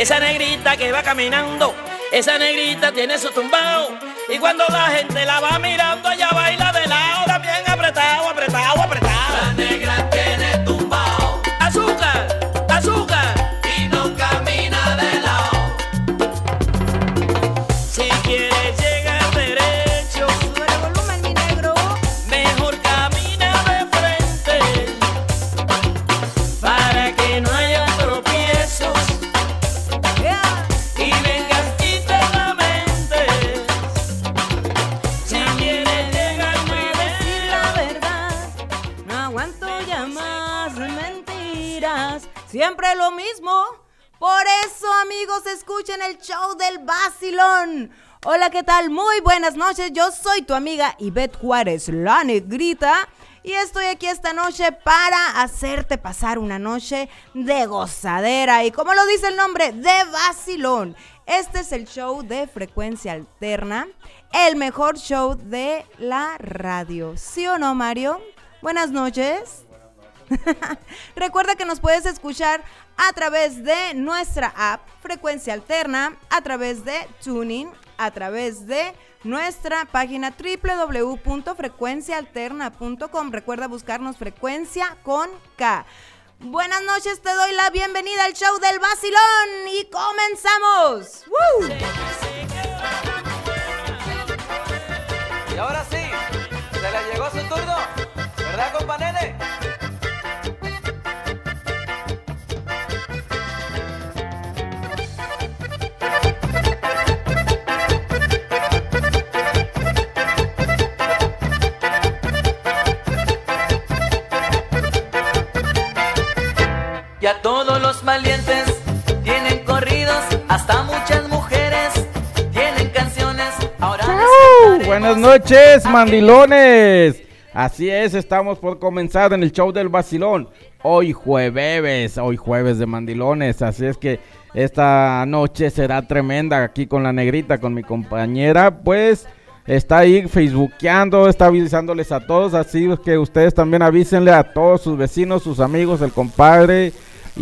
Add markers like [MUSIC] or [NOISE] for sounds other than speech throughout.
Esa negrita que va caminando, esa negrita tiene su tumbao. Y cuando la gente la va mirando, ella baila de lado, amigos, escuchen el show del Basilón. Hola, ¿qué tal? Muy buenas noches. Yo soy tu amiga Ivette Juárez, la negrita. Y estoy aquí esta noche para hacerte pasar una noche de gozadera. Y como lo dice el nombre, de Basilón. Este es el show de frecuencia alterna. El mejor show de la radio. ¿Sí o no, Mario? Buenas noches. [LAUGHS] Recuerda que nos puedes escuchar a través de nuestra app Frecuencia Alterna, a través de Tuning, a través de nuestra página www.frecuenciaalterna.com. Recuerda buscarnos Frecuencia con K. Buenas noches, te doy la bienvenida al show del Basilón y comenzamos. ¡Woo! Y ahora sí, se le llegó su turno, ¿verdad, compa nene? Ya todos los valientes tienen corridos, hasta muchas mujeres tienen canciones. Ahora Buenas noches, mandilones. Así es, estamos por comenzar en el show del vacilón. Hoy jueves, hoy jueves de mandilones. Así es que esta noche será tremenda aquí con la negrita, con mi compañera. Pues está ahí facebookeando, está avisándoles a todos. Así es que ustedes también avísenle a todos sus vecinos, sus amigos, el compadre.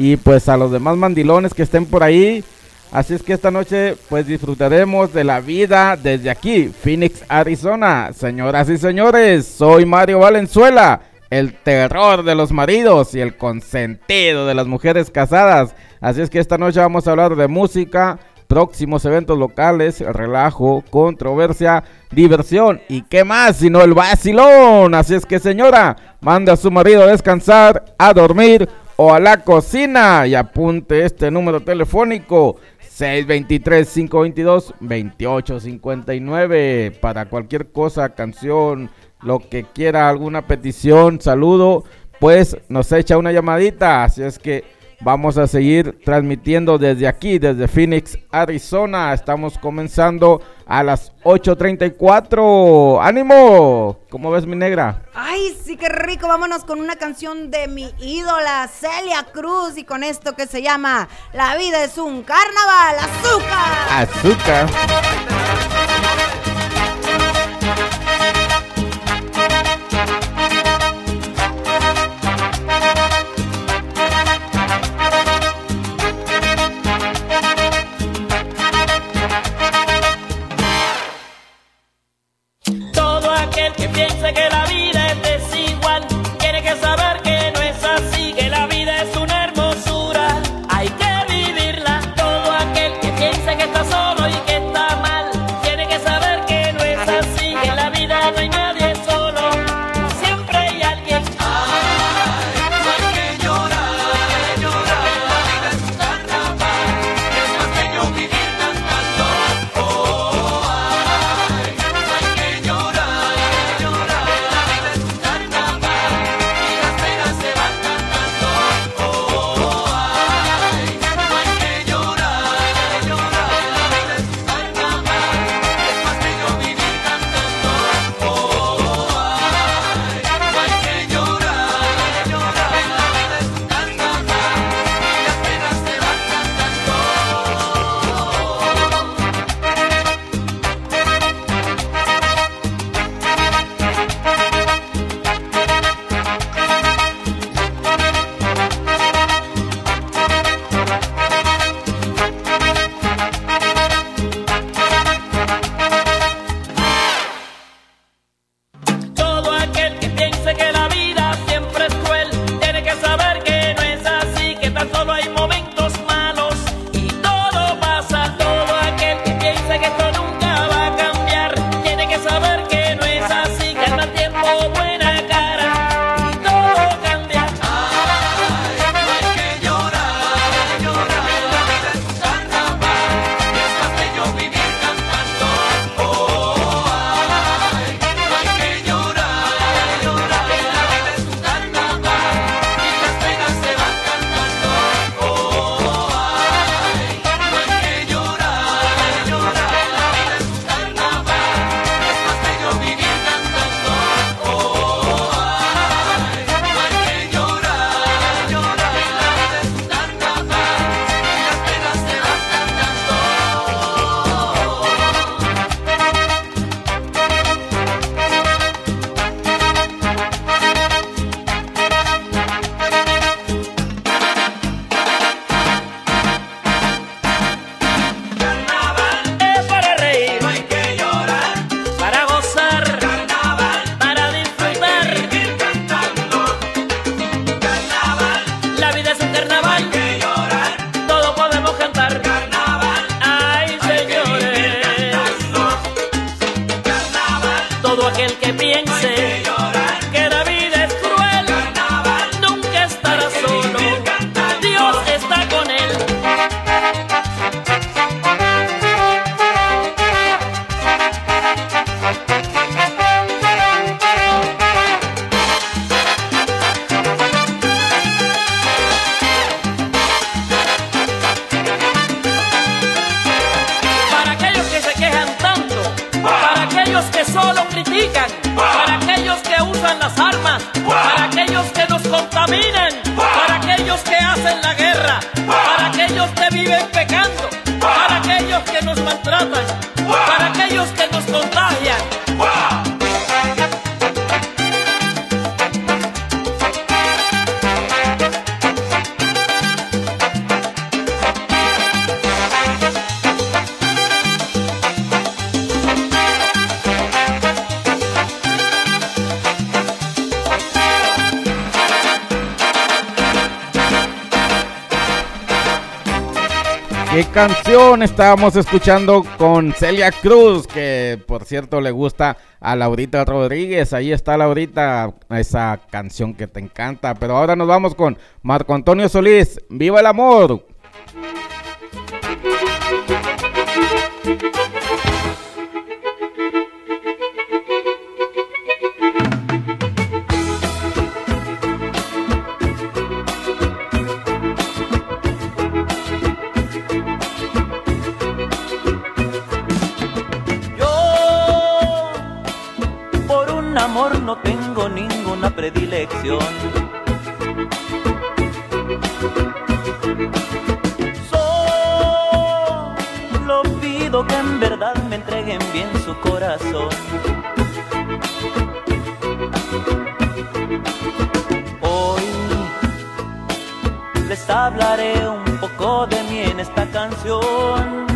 Y pues a los demás mandilones que estén por ahí. Así es que esta noche pues disfrutaremos de la vida desde aquí, Phoenix, Arizona. Señoras y señores, soy Mario Valenzuela, el terror de los maridos y el consentido de las mujeres casadas. Así es que esta noche vamos a hablar de música, próximos eventos locales, relajo, controversia, diversión y qué más sino el vacilón. Así es que señora, manda a su marido a descansar, a dormir o a la cocina y apunte este número telefónico 623-522-2859 para cualquier cosa, canción, lo que quiera, alguna petición, saludo, pues nos echa una llamadita. Así es que vamos a seguir transmitiendo desde aquí, desde Phoenix, Arizona. Estamos comenzando a las 8.34. ¡Ánimo! ¿Cómo ves mi negra? Ay, sí, qué rico. Vámonos con una canción de mi ídola, Celia Cruz, y con esto que se llama La vida es un carnaval, azúcar. Azúcar. Que piense que la vida es desigual ¿Qué canción estábamos escuchando con Celia Cruz? Que por cierto le gusta a Laurita Rodríguez. Ahí está Laurita, esa canción que te encanta. Pero ahora nos vamos con Marco Antonio Solís. ¡Viva el amor! No tengo ninguna predilección. Solo pido que en verdad me entreguen bien su corazón. Hoy les hablaré un poco de mí en esta canción.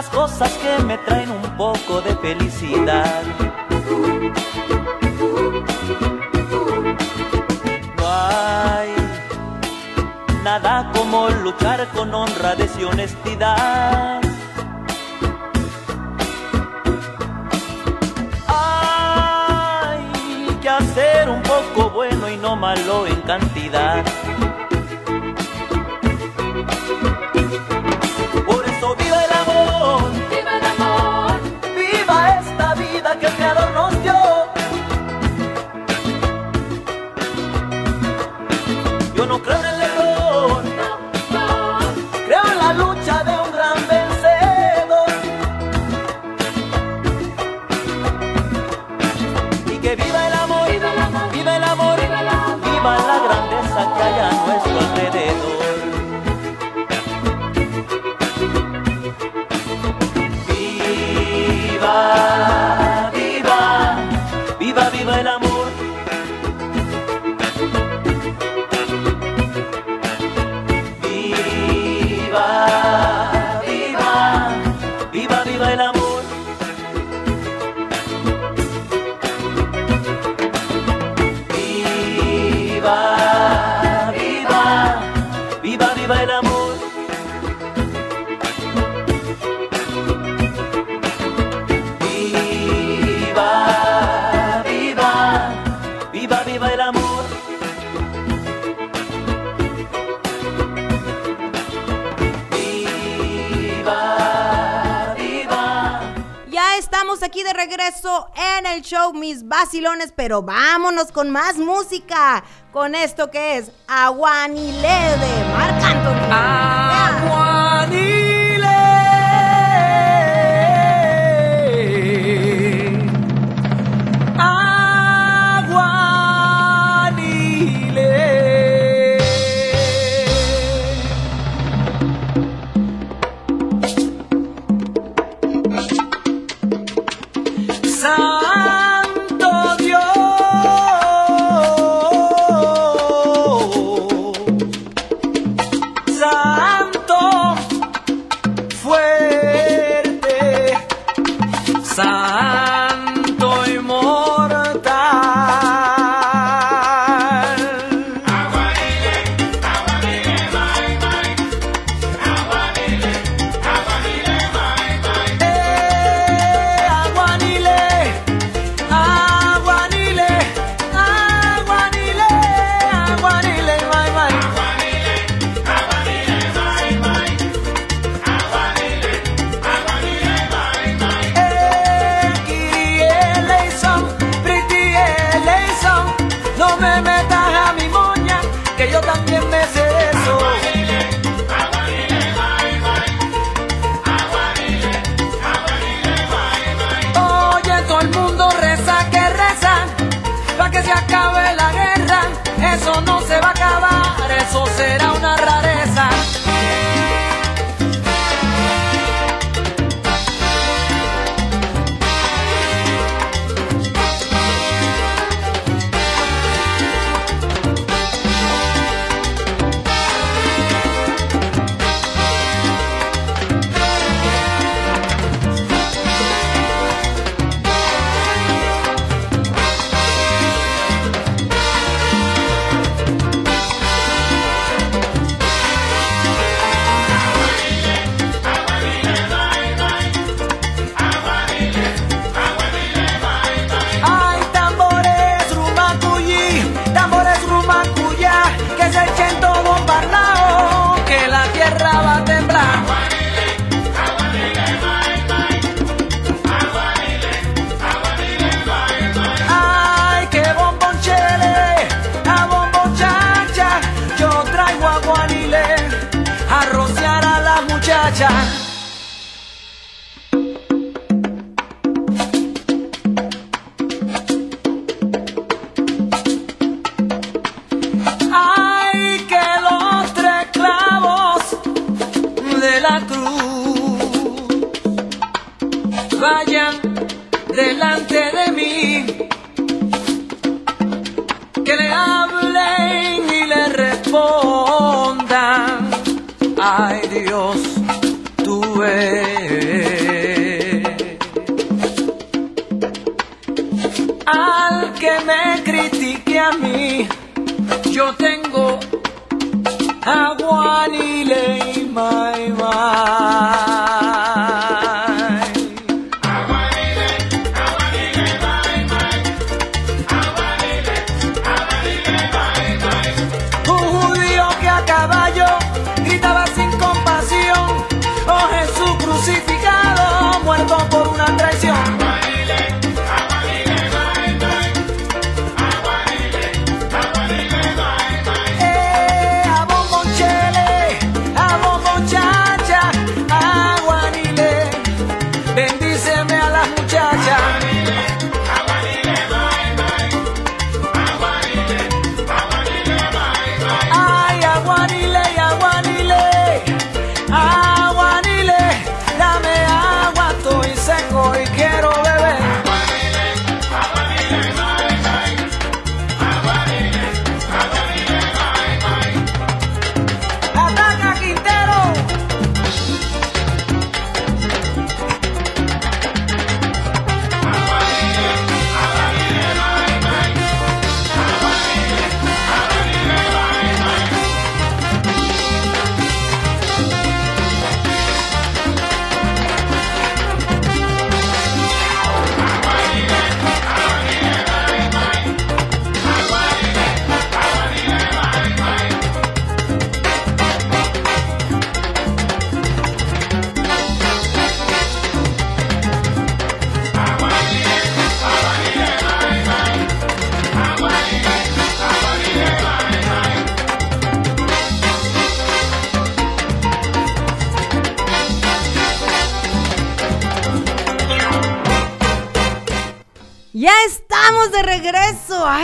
Las cosas que me traen un poco de felicidad. No hay nada como luchar con honradez y honestidad. Hay que hacer un poco bueno y no malo en cantidad. Pero vámonos con más música. Con esto que es Aguanile de Marc Anthony. Ay, Dios, tú. Al que me critique a mí, yo tengo agua ni ley,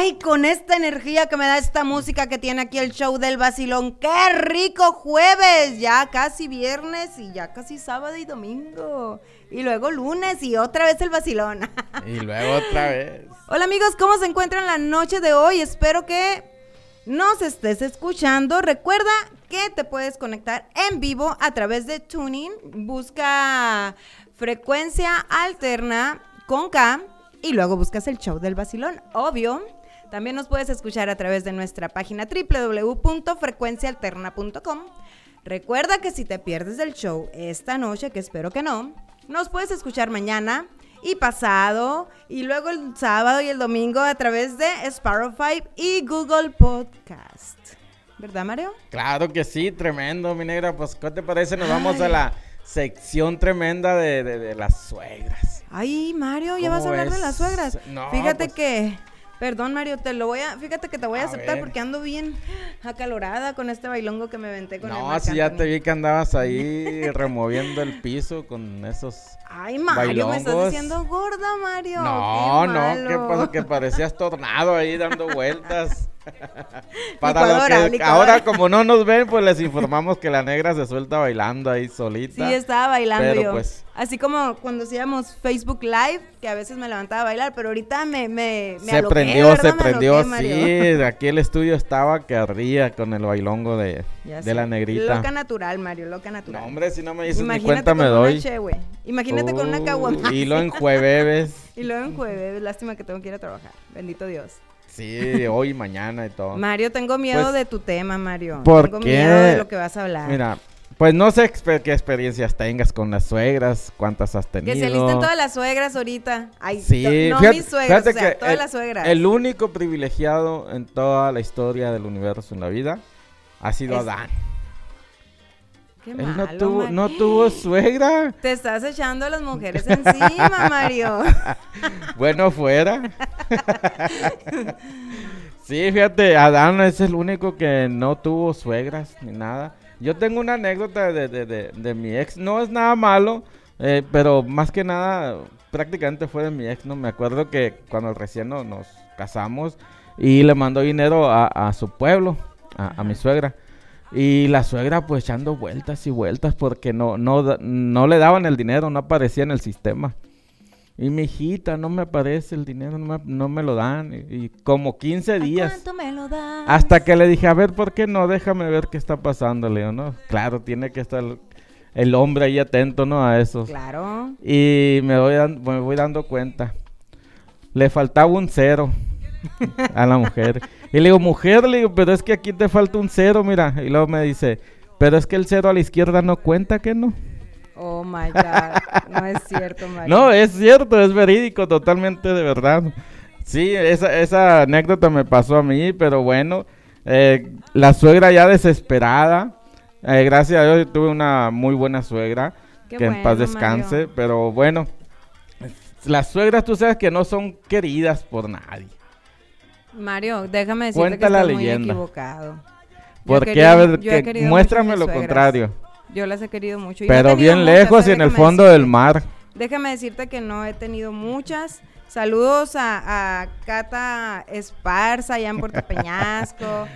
Ay, con esta energía que me da esta música que tiene aquí el show del vacilón. ¡Qué rico jueves! Ya casi viernes y ya casi sábado y domingo. Y luego lunes y otra vez el vacilón. Y luego otra vez. [LAUGHS] Hola amigos, ¿cómo se encuentran la noche de hoy? Espero que nos estés escuchando. Recuerda que te puedes conectar en vivo a través de Tuning. Busca frecuencia alterna con K y luego buscas el show del vacilón. Obvio. También nos puedes escuchar a través de nuestra página www.frecuenciaalterna.com. Recuerda que si te pierdes el show esta noche, que espero que no, nos puedes escuchar mañana y pasado y luego el sábado y el domingo a través de Spotify y Google Podcast. ¿Verdad, Mario? Claro que sí, tremendo, mi negra. Pues, ¿qué te parece? Nos vamos a la sección tremenda de, de- de las suegras. Ay, Mario, ¿ya ¿Cómo vas a hablar de las suegras? No, Fíjate pues- que Perdón, Mario, te lo voy a. Fíjate que te voy a, A aceptar ver. porque ando bien acalorada con este bailongo que me venté con el No, si ya te vi que andabas ahí [LAUGHS] removiendo el piso con esos... Ay, Mario, me estás diciendo gorda, Mario. No, qué no, ¿qué pasa? Que parecías tornado ahí dando [LAUGHS] vueltas. Licuadora, lo que licuadora. ahora como no nos ven, pues les informamos que la negra se suelta bailando ahí solita. Sí, estaba bailando Pero, yo. pues- Así como cuando hacíamos Facebook Live, que a veces me levantaba a bailar, pero ahorita me, me, me se aloqué, prendió, ¿verdad? se Me prendió, aloqué, sí. Aquí el estudio estaba que ardía con el bailongo de, de la negrita. Loca natural, Mario, loca natural. No, hombre, si no me dices ni Imagínate cuenta me doy. Una con una Uh, caguama. Y lo en jueves. Y luego en jueves, lástima que tengo que ir a trabajar. Bendito Dios. Sí, hoy, mañana y todo. Mario, tengo miedo Pues, de tu tema, Mario. ¿por tengo qué? miedo de lo que vas a hablar. Mira, pues no sé exper- qué experiencias tengas con las suegras, cuántas has tenido. que se alisten todas las suegras ahorita. Ay, Sí, no fíjate- mis suegras, fíjate o sea, que todas el, las suegras. el único privilegiado en toda la historia del universo en la vida ha sido Es- Adán. Qué Él no tuvo, no tuvo suegra. Te estás echando a las mujeres [LAUGHS] encima, Mario. [LAUGHS] Bueno, fuera. [LAUGHS] sí, fíjate, Adán es el único que no tuvo suegras ni nada. Yo tengo una anécdota de, de- de- de mi ex. No es nada malo, eh, pero más que nada prácticamente fue de mi ex. No me acuerdo que cuando recién no- nos casamos y le mandó dinero a, a su pueblo, a, a mi suegra. Y la suegra pues echando vueltas y vueltas porque no, no, no le daban el dinero, no aparecía en el sistema. Y mi hijita, no me aparece el dinero, no me, no me lo dan. Y, y como 15 días. ¿Cuánto me lo das? Hasta que le dije, a ver, ¿por qué no? Déjame ver qué está pasando, Leo, ¿no? Claro, tiene que estar el, hombre ahí atento, ¿no? A eso. Claro. Y me voy, me voy dando cuenta. Le faltaba un cero [LAUGHS] a la mujer. Y le digo, mujer, le digo, pero es que aquí te falta un cero, mira. Y luego me dice, pero es que el cero a la izquierda no cuenta, ¿que no? Oh my God. No es cierto, [LAUGHS] Mario. No, es cierto, es verídico, totalmente de verdad. Sí, esa, esa anécdota me pasó a mí, pero bueno, eh, la suegra ya desesperada. eh, gracias a Dios tuve una muy buena suegra, Qué que en paz descanse, Mario. pero bueno, las suegras tú sabes que no son queridas por nadie. Mario, déjame decirte Cuenta que la estás muy equivocado. ¿Por qué? A ver, que- muéstrame lo contrario. Yo las he querido mucho. y Pero bien muchas, lejos y en el fondo decirte. del mar. Déjame decirte que no he tenido muchas. Saludos a, a Cata Esparza allá en Puerto [LAUGHS] Peñasco.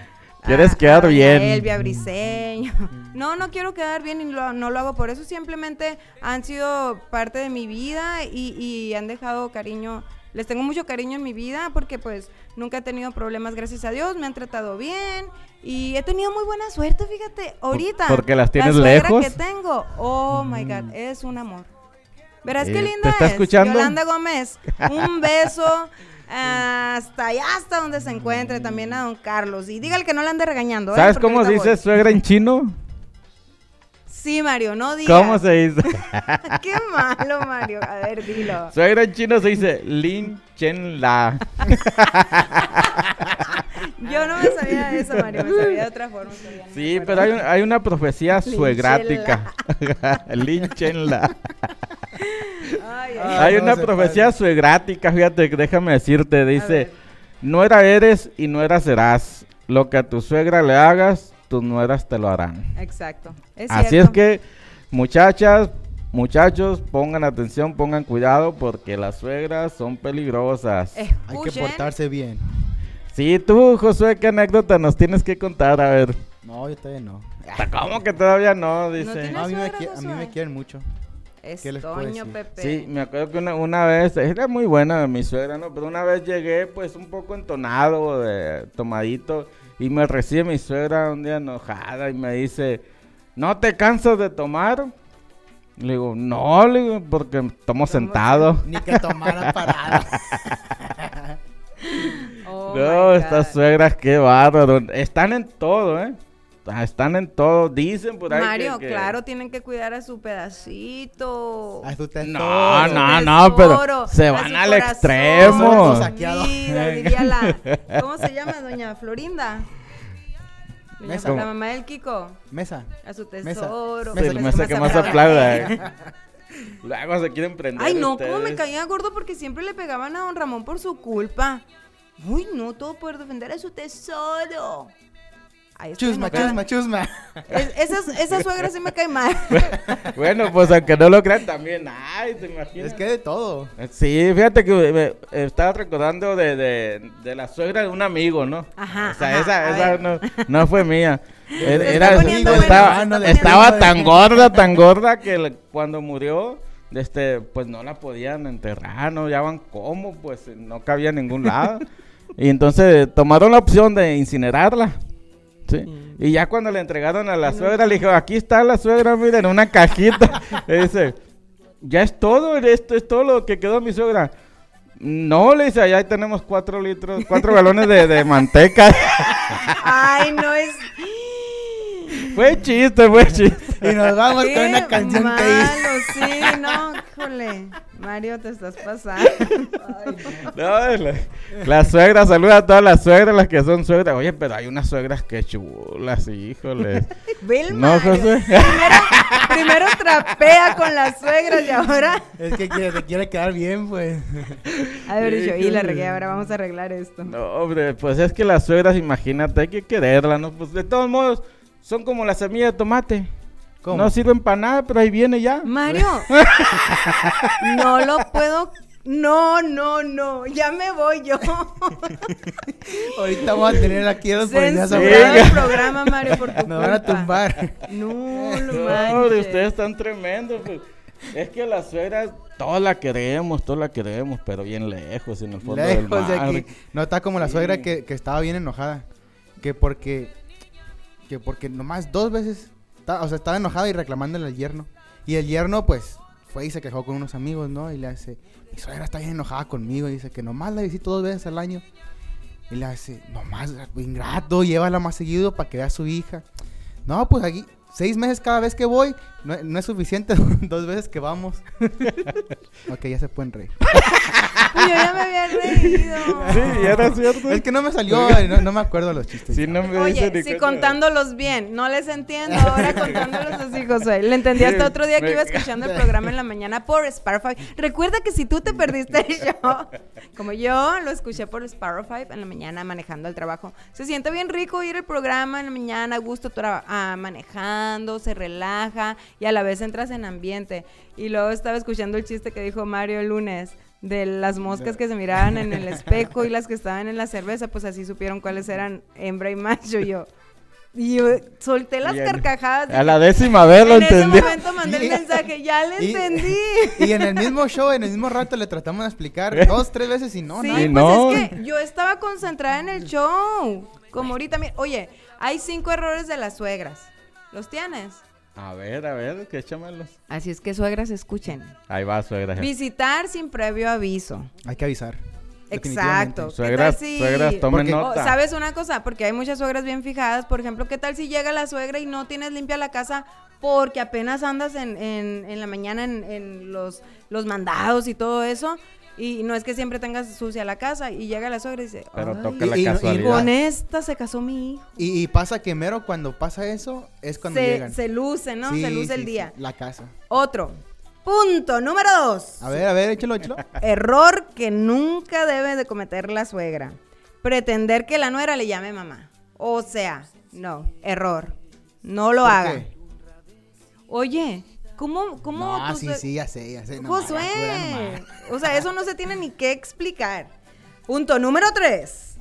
Quieres a- quedar a bien. Elvia Briseño. No, no quiero quedar bien y lo- no lo hago por eso. Simplemente han sido parte de mi vida y, y han dejado cariño. Les tengo mucho cariño en mi vida porque pues nunca he tenido problemas, gracias a Dios. Me han tratado bien y he tenido muy buena suerte, fíjate. Ahorita. porque las tienes la lejos. que tengo, oh my God, es un amor. Verás Eh, qué ¿te linda está es. escuchando? Yolanda Gómez, un [LAUGHS] beso hasta allá, hasta donde se encuentre también a don Carlos. Y dígale que no le ande regañando. ¿eh? ¿Sabes Porque cómo se dice voy. suegra en chino? [LAUGHS] Sí, Mario, no digas. ¿Cómo se dice? [LAUGHS] qué malo, Mario. A ver, dilo. Suegra en chino se dice Lin Chen La. [LAUGHS] Yo no me sabía de eso, Mario. Me sabía de otra forma. no Sí, pero hay, un- hay una profecía suegrática. [LAUGHS] Lin Chen La. Ay, ay, Ah, Hay no una profecía suegrática, fíjate, déjame decirte, dice, no era eres y no era serás. Lo que a tu suegra le hagas, tus nueras te lo harán. Exacto. Es Así es que, muchachas, muchachos, pongan atención, pongan cuidado, porque las suegras son peligrosas. Hay que portarse bien. Sí, tú, Josué, ¿qué anécdota nos tienes que contar? A ver. No, yo todavía no. ¿Cómo que todavía no? Dice. ¿tienes No, a, mí me a mí me quieren mucho. Es ¿Qué les puedo Toño decir? Pepe. Sí, me acuerdo que una, una vez, era muy buena mi suegra, ¿no? Pero una vez llegué pues un poco entonado, de, tomadito, y me recibe mi suegra un día enojada y me dice, ¿no te cansas de tomar? Le digo, no, le digo, porque tomo sentado. Ni que tomara [LAUGHS] parada. [LAUGHS] Oh no, my estas suegras, qué bárbaro. Están en todo, ¿eh? Ah, Están en todo. Dicen por ahí que- Mario, que- claro, tienen que cuidar a su pedacito. A su tesoro. No, Su no, no, pero se van al corazón. extremo. Diría la. [LAUGHS] ¿Cómo se llama, doña Florinda? Doña Mesa. La mamá del Kiko. Mesa. A su Mesa. tesoro. Sí, Mesa el que mesa más que más aplauda. eh. [LAUGHS] Luego se quieren prender. Ay, no, cómo me ustedes. caía gordo porque siempre le pegaban a don Ramón por su culpa. Uy, no, todo por defender a su tesoro. Ahí Chusma, chusma, chusma. Es- esa, esa suegra sí me cae mal. [LAUGHS] Bueno, pues aunque no lo crean también. Ay, te imaginas. Es que de todo. Sí, fíjate que me- me estaba recordando de, de, de la suegra de un amigo, ¿no? Ajá, O sea, ajá, esa, esa no, no fue mía. Era, bueno, estaba, tan gorda, tan gorda que cuando murió, este, pues no la podían enterrar, no hallaban cómo, pues no cabía en ningún lado. y entonces tomaron la opción de incinerarla. Sí. Y ya cuando le entregaron a la suegra, le dijo, aquí está la suegra, miren, en una cajita. [LAUGHS] y dice, ya es todo, esto es todo lo que quedó mi suegra. No, le dice, allá tenemos cuatro litros, cuatro galones de, de manteca. [LAUGHS] Ay, no es. fue chiste, fue [LAUGHS] chiste. Y nos vamos con Qué una canción malo, que hizo. sí, no, híjole. Mario, te estás pasando. Ay, No, la, la suegra, saluda a todas las suegras, las que son suegras. Oye, pero hay unas suegras que chulas, híjole. [LAUGHS] El No. José. Primero, primero trapea con las suegras y ahora. Es que quiere, te quiere quedar bien, pues. Haber dicho, y la regué, ahora vamos a arreglar esto. No, hombre, pues es que las suegras, imagínate, hay que quererlas, ¿no? Pues de todos modos, son como la semilla de tomate. ¿Cómo? No sirven para nada, pero ahí viene ya. Mario, [LAUGHS] no lo puedo. No, no, no. Ya me voy yo. Ahorita vamos a tener aquí a los el programa, Mario, por tu [LAUGHS] Nos van a tumbar. No, lo No, manches. hombre, ustedes están tremendos. pues. Es que las suegras, todas la queremos, todas la queremos, pero bien lejos, en el fondo del Lejos de mar. aquí. No está como la suegra que, que estaba bien enojada. Que porque. Que porque nomás dos veces. O sea, estaba enojada y reclamándole al yerno. Y el yerno, pues, fue y se quejó con unos amigos, ¿no? Y le hace. Mi suegra está bien enojada conmigo. Y dice que nomás la visito dos veces al año. Y le hace, nomás, ingrato, llévala más seguido para que vea a su hija. No, pues aquí, seis meses cada vez que voy, no, no es suficiente [LAUGHS] dos veces que vamos. [LAUGHS] ok, ya se pueden reír. Yo ya me había reído. Sí, era cierto. Es que no me salió, no, no me acuerdo los chistes. No me Oye, si cuenta. contándolos bien, no les entiendo ahora contándolos así, José. Le entendí hasta Sí, otro día que iba escuchando el programa en la mañana por Spotify. Recuerda que si tú te perdiste el show, como yo lo escuché por Spotify en la mañana manejando al trabajo, se siente bien rico oír el programa en la mañana, a gusto tra- ah, se relaja y a la vez entras en ambiente. Y luego estaba escuchando el chiste que dijo Mario el lunes de las moscas que se miraban en el [LAUGHS] espejo y las que estaban en la cerveza, pues así supieron cuáles eran hembra y macho. Yo, y yo solté las Y en- carcajadas. A la décima vez lo en ese entendí. momento mandé el Y- mensaje, ya le y- entendí. Y en el mismo show, en el mismo rato, le tratamos de explicar [LAUGHS] dos, tres veces y no, sí, no. pues Y no. es que yo estaba concentrada en el show. Como ahorita, mira, oye, hay cinco errores de las suegras. ¿Los tienes? A ver, a ver, que échamelos. Así es que suegras escuchen. Ahí va, suegra. Visitar sin previo aviso. Hay que avisar. Exacto. ¿Qué Suegras, tal si- suegras, tomen Porque- Oh, nota. ¿Sabes una cosa? Porque hay muchas suegras bien fijadas. Por ejemplo, ¿qué tal si llega la suegra y no tienes limpia la casa porque apenas andas en, en- en la mañana en, en los, los mandados y todo eso? Y no es que siempre tengas sucia la casa y llega la suegra y dice, Pero "Ay, toca la Y- y- con esta se casó mi hijo. Y, y pasa que mero cuando pasa eso, es cuando Se, llegan. se luce, ¿no? Sí, se luce sí, el día. sí, la casa. Otro. Punto número dos. A ver, a ver, échalo, échalo. [LAUGHS] Error que nunca debe de cometer la suegra. Pretender que la nuera le llame mamá. O sea, no, error. No lo ¿Por haga. qué? Oye, ¿cómo, cómo No, sí, sí, ya sé, ya sé. Josué. nomás. O sea, eso no se tiene ni que explicar. Punto número tres.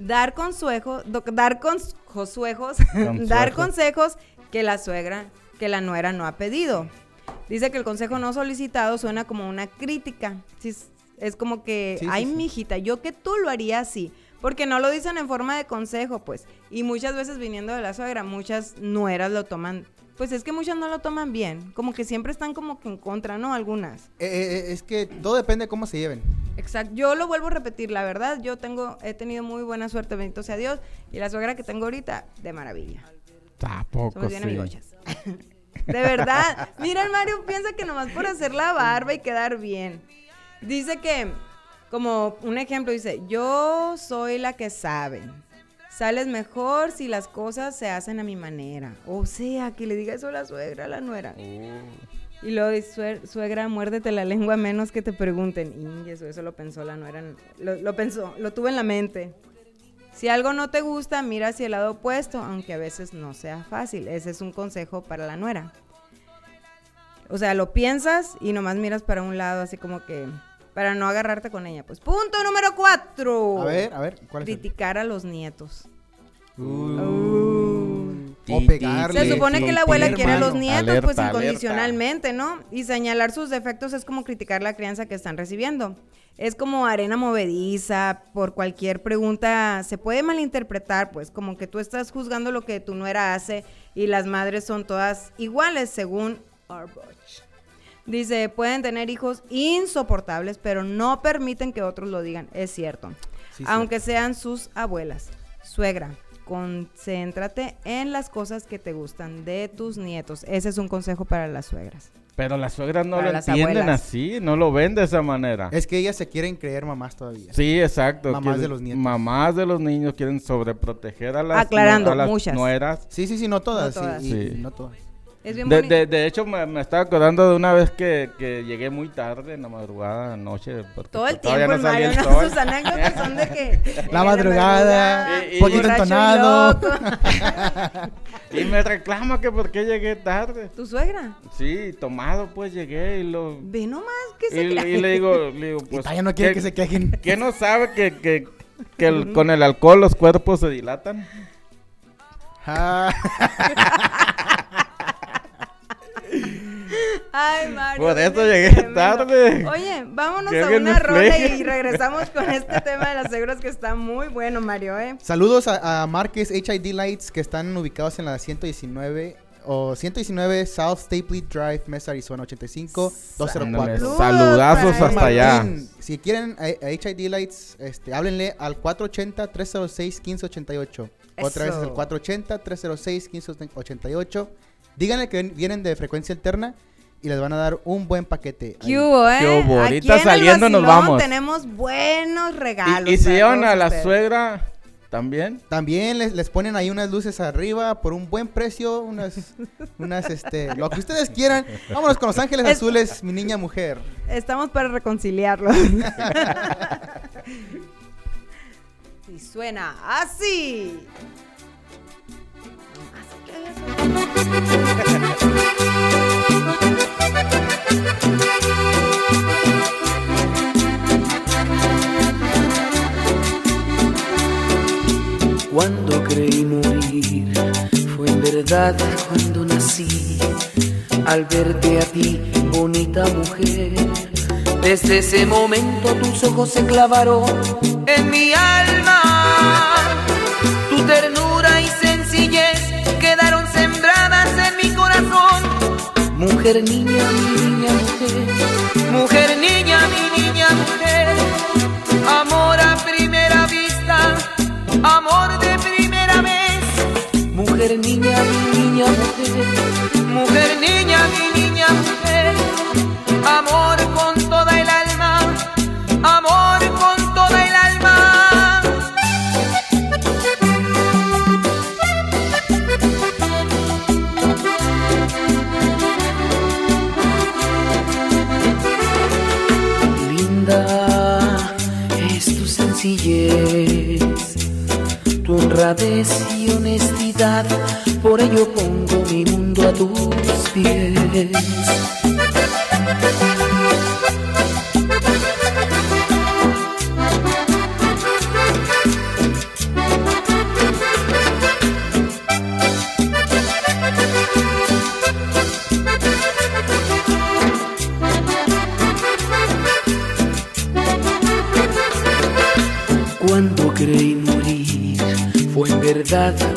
Dar consejo, do- dar cons- josuejos, [LAUGHS] dar Consejos. consejos que la suegra, que la nuera no ha pedido. Dice que el consejo no solicitado suena como una crítica. Sí, es, como que, Sí, sí, ay, sí. mijita, yo que tú lo haría así. Porque no lo dicen en forma de consejo, pues. Y muchas veces viniendo de la suegra, muchas nueras lo toman. Pues es que muchas no lo toman bien. Como que siempre están como que en contra, ¿no? Algunas. Eh, eh, eh, es que todo depende de cómo se lleven. Exacto. Yo lo vuelvo a repetir, la verdad, yo tengo, he tenido muy buena suerte, bendito sea Dios. Y la suegra que tengo ahorita, de maravilla. Tampoco, Somos bien sí. amigochas. [LAUGHS] De verdad. Mira, el Mario piensa que nomás por hacer la barba y quedar bien. Dice que, como un ejemplo, dice, yo soy la que sabe. Sales mejor si las cosas se hacen a mi manera. O sea, que le diga eso a la suegra, a la nuera. Y luego dice, "Suer- suegra, muérdete la lengua menos que te pregunten. Y eso, eso lo pensó la nuera. Lo, lo pensó, lo tuve en la mente. Si algo no te gusta, mira hacia el lado opuesto, aunque a veces no sea fácil. Ese es un consejo para la nuera. O sea, lo piensas y nomás miras para un lado, así como que para no agarrarte con ella. Pues punto número cuatro. A ver, a ver, ¿cuál es? el- Criticar a los nietos. O pegarle. Se supone que la abuela quiere a los nietos, Alerta, pues alerta. incondicionalmente, ¿no? Y señalar sus defectos es como criticar la crianza que están recibiendo. Es como arena movediza, por cualquier pregunta se puede malinterpretar, pues como que tú estás juzgando lo que tu nuera hace y las madres son todas iguales, según Arbuch. Dice, pueden tener hijos insoportables, pero no permiten que otros lo digan. Es cierto. Sí, Aunque sean sus abuelas. Suegra, concéntrate en las cosas que te gustan de tus nietos. Ese es un consejo para las suegras. Pero las suegras no Para lo entienden abuelas. así, no lo ven de esa manera. Es que ellas se quieren creer mamás todavía. Sí, exacto. Mamás quieren- de los nietos. Mamás de los niños quieren sobreproteger a las, Aclarando, a las muchas. nueras. Sí, sí, sí, no todas. No todas. sí, Sí. y no todas. Es bien De, de, de hecho, me, me estaba acordando de una vez que, que llegué muy tarde en la madrugada, anoche. Todo el pues, tiempo, no Mario, el. Sus anécdotas son de que... [LAUGHS] La madrugada, Y- y- poquito y entonado. [LAUGHS] Y me reclama que por qué llegué tarde. ¿Tu suegra? Sí, tomado pues llegué y lo... Ve nomás que se Y, y le digo, le digo, pues... todavía no quiere ¿qué- que se quejen. ¿Qué no sabe que, que, que el- con el alcohol los cuerpos se dilatan? [LAUGHS] Ay, Mario. Por eso llegué tremendo. tarde. Oye, vámonos a una rola y regresamos con este tema de las seguras que está muy bueno, Mario, ¿eh? Saludos a, a Marques HID Lights que están ubicados en la 119 o 119 South Stapley Drive, Mesa, Arizona 85 Ándale, 204. Saludazos hasta allá. Si quieren a, a HID Lights, este, háblenle al 480-306-1588. Otra vez es el Eso. 480-306-1588. Díganle que vienen de frecuencia alterna y les van a dar un buen paquete. ahí. ¿Qué hubo, eh? ¿Qué hubo? Aquí Ahorita en el saliendo nos vamos. tenemos buenos regalos. Y, y si llevan a la ustedes. suegra también. También les, les ponen ahí unas luces arriba por un buen precio, unas, [LAUGHS] unas, este, lo que ustedes quieran. Vámonos con Los Ángeles Es- Azules, mi niña mujer. Estamos para reconciliarlos. [LAUGHS] y [LAUGHS] suena así. Cuando creí morir, fue en verdad cuando nací. Al verte a ti, bonita mujer, desde ese momento tus ojos se clavaron en mi alma. Tu Mujer, niña, mi niña, mujer. Mujer, niña, mi niña, mujer. Amor a primera vista, amor de primera vez. Mujer, niña, mi niña, mujer. Mujer, niña, mi niña, mujer. Amor tu honradez y honestidad, por ello pongo mi mundo a tus pies.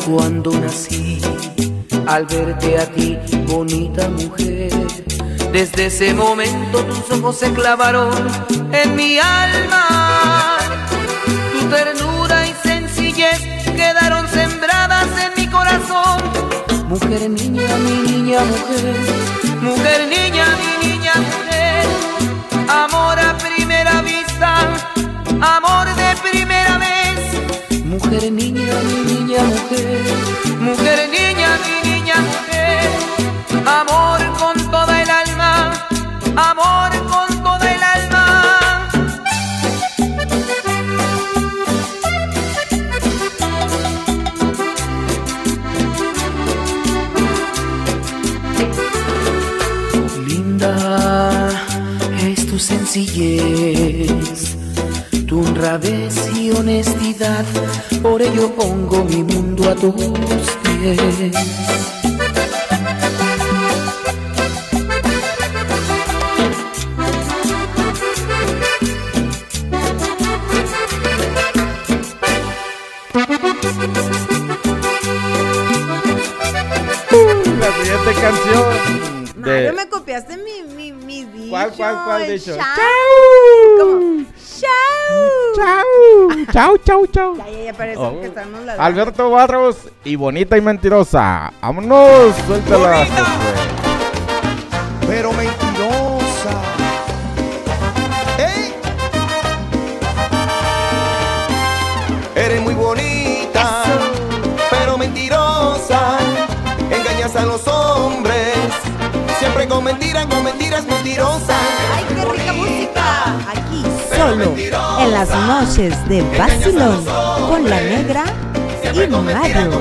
Cuando nací. Al verte a ti, bonita mujer, desde ese momento tus ojos se clavaron en mi alma. Tu ternura y sencillez quedaron sembradas en mi corazón. Mujer, niña, mi niña, mujer. Mujer, niña, mi niña, mujer. Amor Mujer, niña, mi niña, mujer. Mujer, niña, mi niña, mujer. Amor con toda el alma. Amor con toda el alma. Linda es tu sencillez honradez y honestidad, por ello pongo mi mundo a tus pies. La siguiente canción. Mario, De... me copiaste mi, mi, mi dicho. ¿Cuál, cuál, cuál dicho? chao. ¿Cómo? ¡Chao! ¡Chau! ¡Chau, chau, chau! Ya, ya, ya parece Oh. que estamos ladrando. Alberto Barros y Bonita y Mentirosa. ¡Vámonos! Suéltala. Pero mentirosa. ¡Ey! Eres muy bonita, pero mentirosa. Engañas a los hombres, siempre con mentiras, con mentiras mentirosas. ¡Ay, en las noches de Basilón con la negra y Mario.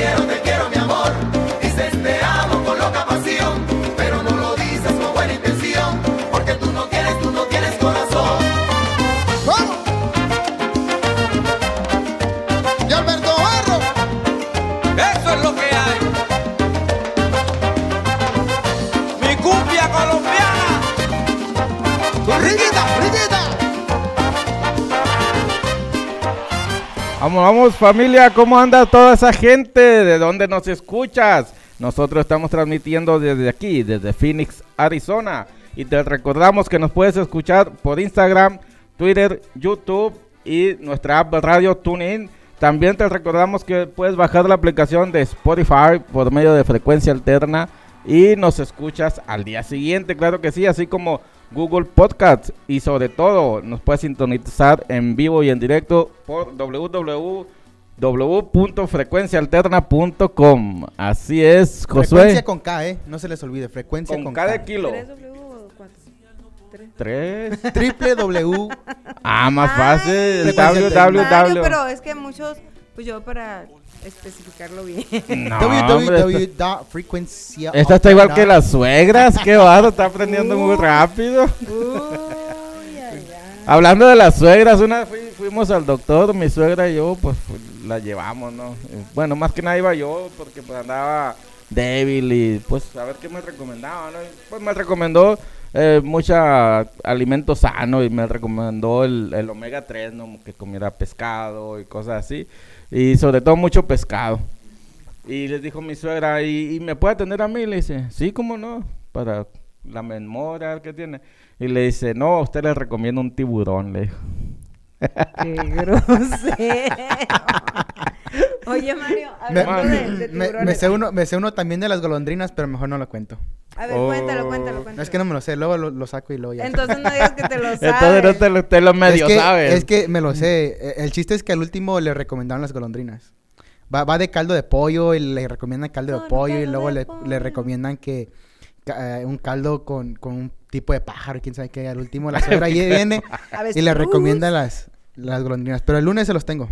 Dices Vamos, vamos familia, ¿cómo anda toda esa gente? ¿De dónde nos escuchas? Nosotros estamos transmitiendo desde aquí, desde Phoenix, Arizona. Y te recordamos que nos puedes escuchar por Instagram, Twitter, YouTube y nuestra app radio TuneIn. También te recordamos que puedes bajar la aplicación de Spotify por medio de frecuencia alterna y nos escuchas al día siguiente, claro que sí, así como Google Podcasts y sobre todo nos puedes sintonizar en vivo y en directo por www.frecuencialterna.com. Así es, Josué. Frecuencia con K, ¿eh? No se les olvide. Frecuencia Con K. kilo. 3W o cuántos? Tres. [LAUGHS] Triple W. Ah, más Ay, fácil. Mario, Mario, www. pero es que muchos, pues yo para especificarlo bien. No, esta- www.frequency. Esta está igual que las suegras. Qué barro, está aprendiendo muy rápido. Uy, ay, ay. Hablando de las suegras, una vez fui- fuimos al doctor, mi suegra y yo, pues fu- la llevamos, ¿no? Eh, Bueno, más que nada iba yo porque pues andaba débil y pues a ver qué me recomendaba, ¿no? Pues me recomendó eh, mucha alimento sano y me recomendó el, el omega 3, ¿no? Que comiera pescado y cosas así. Y sobre todo mucho pescado. Y les dijo mi suegra, ¿y, me puede atender a mí? Le dice, sí, ¿cómo no? Para la memoria que tiene. Y le dice, no, a usted le recomiendo un tiburón, le dijo. Qué grosero. [LAUGHS] Oye, Mario, Me, hablando de, de me- me sé uno, me sé uno también de las golondrinas, pero mejor no lo cuento. A ver, Oh. cuéntalo, cuéntalo, cuéntalo. No, es que no me lo sé, luego lo, lo saco y luego ya. Entonces no digas que te lo [LAUGHS] sabes. Entonces no te lo, te lo medio es que, sabes. Es que me lo sé. Eh, El chiste es que al último le recomendaron las golondrinas. Va, va de caldo de pollo y le recomiendan caldo de pollo y luego le, pollo. le recomiendan que eh, un caldo con, con un tipo de pájaro, quién sabe qué. Al último la [LAUGHS] suegra ahí viene y le recomienda las, las golondrinas. Pero el lunes se los tengo.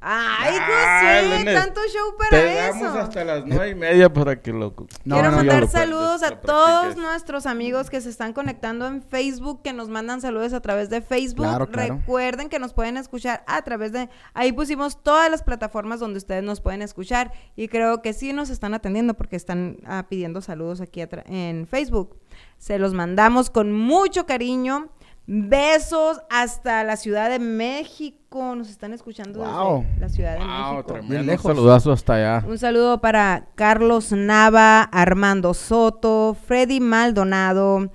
Ay, Ah, José, Lenes, tanto show para Te eso. damos hasta las nueve y media para que lo... No, Quiero no, mandar lo saludos a todos nuestros amigos que se están conectando en Facebook, que nos mandan saludos a través de Facebook. Claro, claro. Recuerden que nos pueden escuchar a través de... Ahí pusimos todas las plataformas donde ustedes nos pueden escuchar y creo que sí nos están atendiendo porque están ah, pidiendo saludos aquí en Facebook. Se los mandamos con mucho cariño. Besos hasta la Ciudad de México. Nos están escuchando Wow. desde la Ciudad de Wow, México. tremendo. Un saludazo hasta allá. Un saludo para Carlos Nava, Armando Soto, Freddy Maldonado,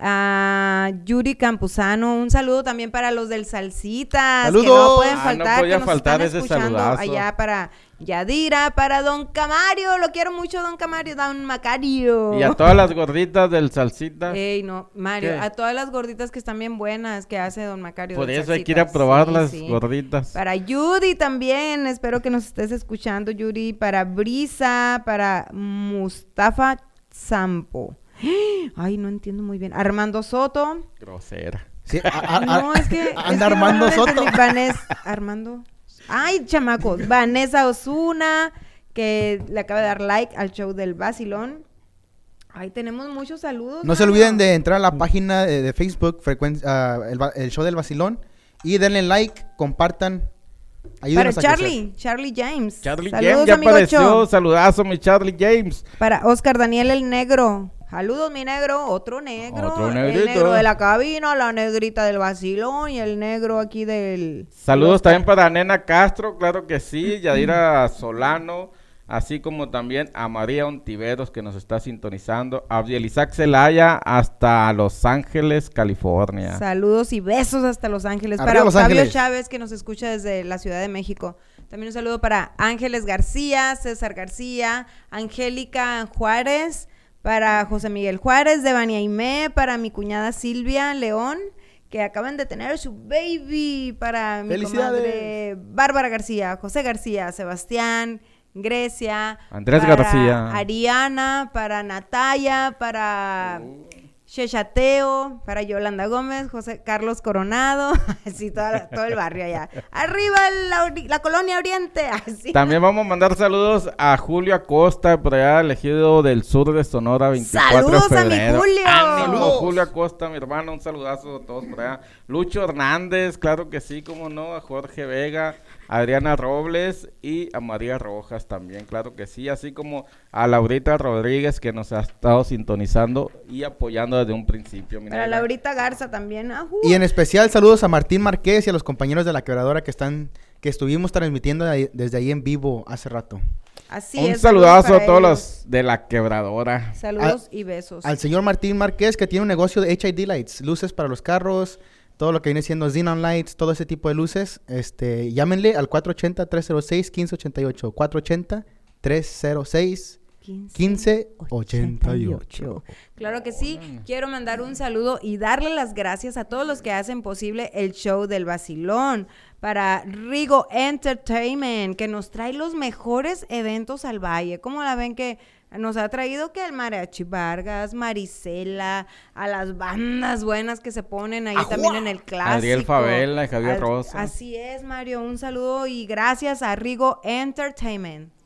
a Yuri Campuzano. Un saludo también para los del Salsitas, que no ¡Saludos! pueden Ah, no faltar, podía que nos faltar están escuchando saludazo. allá para Yadira, para Don Camario. Lo quiero mucho, Don Camario, Don Macario. Y a todas las gorditas del salsita. Ey, no, Mario, ¿Qué? a todas las gorditas que están bien buenas que hace Don Macario. Por eso hay que ir a probar Sí, las sí. gorditas. Para Yuri también, espero que nos estés escuchando, Yuri. Para Brisa, para Mustafa Sampo. [GASPS] Ay, no entiendo muy bien. Armando Soto. Grosera. Sí, a- a- a- No, es que. [LAUGHS] es Anda que Armando no Soto. Vanessa. Armando. Ay, chamacos. [LAUGHS] Vanessa Osuna, que le acaba de dar like al show del Basilón. Ay, tenemos muchos saludos. No se olviden de entrar a la página de, de Facebook, frecuen- ah, el, show del vacilón, y denle like, compartan. Para Ayúdenos a crecer. Charlie, Charlie James. Charlie Saludos, James ya amigo apareció. Cho. Saludazo, mi Charlie James. Para Oscar Daniel el Negro. Saludos, mi negro. Otro negro. Otro El negro de la cabina, la negrita del vacilón y el negro aquí del. Saludos también para Nena Castro, claro que sí. Yadira Solano. Así como también a María Ontiveros que nos está sintonizando. A Abdielizac Celaya hasta Los Ángeles, California. Saludos y besos hasta Los Ángeles. Arriba para Los Octavio Ángeles. Chávez, que nos escucha desde la Ciudad de México. También un saludo para Ángeles García, César García, Angélica Juárez, para José Miguel Juárez de Baniaimé, para mi cuñada Silvia León, que acaban de tener su baby, para mi ¡Felicidades! comadre Bárbara García, José García, Sebastián, Grecia, Andrés para García. Ariana, para Natalia, para Chechateo, para Yolanda Gómez, José Carlos Coronado, [LAUGHS] así todo, todo el barrio allá. Arriba la, colonia Oriente, [LAUGHS] así. También vamos a mandar saludos a Julio Acosta, por allá elegido del sur de Sonora, 24 Saludos de a mi. Julio. Saludos. Julio Acosta, mi hermano, un saludazo a todos por allá. Lucho Hernández, claro que sí, como no, a Jorge Vega, Adriana Robles y a María Rojas también, claro que sí, así como a Laurita Rodríguez que nos ha estado sintonizando y apoyando desde un principio. Para. Laurita Garza también. ajú. Y en especial saludos a Martín Marqués y a los compañeros de la quebradora que están que estuvimos transmitiendo ahí- desde ahí en vivo hace rato. Así Un es. saludazo a todos los de la quebradora. Saludos y besos. Al señor Martín Marqués que tiene un negocio de HID Lights, luces para los carros, todo lo que viene siendo Xenon Lights, todo ese tipo de luces, este, llámenle al 480-306-1588, 480-306 1588. Claro que sí. Quiero mandar un saludo y darle las gracias a todos los que hacen posible el show del vacilón. Para Rigo Entertainment, que nos trae los mejores eventos al valle. ¿Cómo la ven que nos ha traído que el Mariachi Vargas, Marisela, a las bandas buenas que se ponen ahí también en el clásico. Adriel Favela y Javier Rosa. Así es, Mario. Un saludo y gracias a Rigo Entertainment.